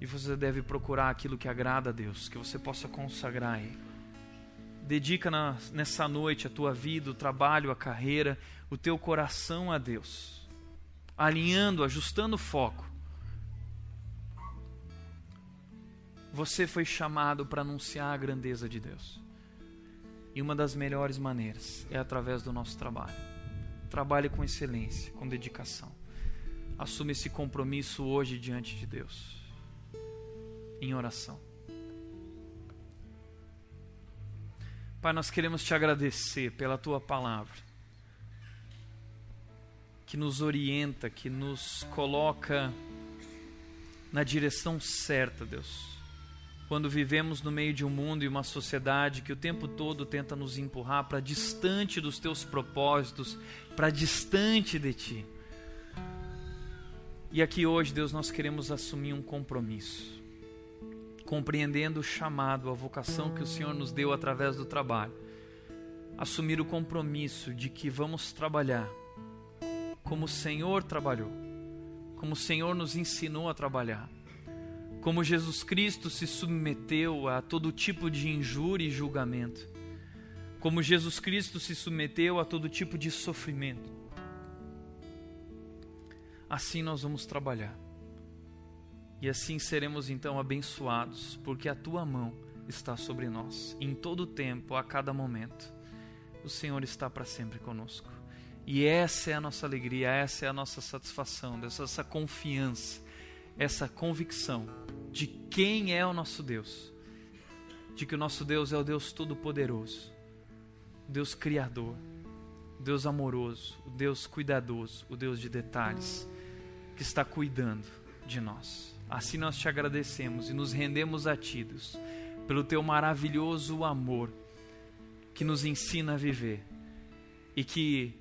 E você deve procurar aquilo que agrada a Deus, que você possa consagrar a Ele. Dedica na, nessa noite a tua vida, o trabalho, a carreira, o teu coração a Deus, alinhando, ajustando o foco. Você foi chamado para anunciar a grandeza de Deus. E uma das melhores maneiras é através do nosso trabalho. Trabalhe com excelência, com dedicação. Assume esse compromisso hoje diante de Deus, em oração. Pai, nós queremos te agradecer pela tua palavra, que nos orienta, que nos coloca na direção certa, Deus quando vivemos no meio de um mundo e uma sociedade que o tempo todo tenta nos empurrar para distante dos teus propósitos, para distante de ti. E aqui hoje, Deus, nós queremos assumir um compromisso, compreendendo o chamado, a vocação que o Senhor nos deu através do trabalho. Assumir o compromisso de que vamos trabalhar como o Senhor trabalhou, como o Senhor nos ensinou a trabalhar como Jesus Cristo se submeteu a todo tipo de injúria e julgamento, como Jesus Cristo se submeteu a todo tipo de sofrimento. Assim nós vamos trabalhar. E assim seremos então abençoados, porque a tua mão está sobre nós, em todo tempo, a cada momento. O Senhor está para sempre conosco. E essa é a nossa alegria, essa é a nossa satisfação, essa confiança, essa convicção de quem é o nosso Deus, de que o nosso Deus é o Deus Todo-Poderoso, Deus Criador, Deus amoroso, o Deus cuidadoso, o Deus de detalhes, que está cuidando de nós. Assim nós te agradecemos e nos rendemos a Ti, Deus, pelo Teu maravilhoso amor que nos ensina a viver e que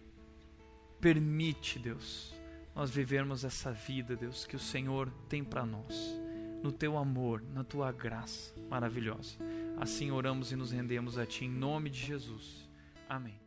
permite, Deus, nós vivermos essa vida, Deus, que o Senhor tem para nós no teu amor, na tua graça maravilhosa. Assim oramos e nos rendemos a ti em nome de Jesus. Amém.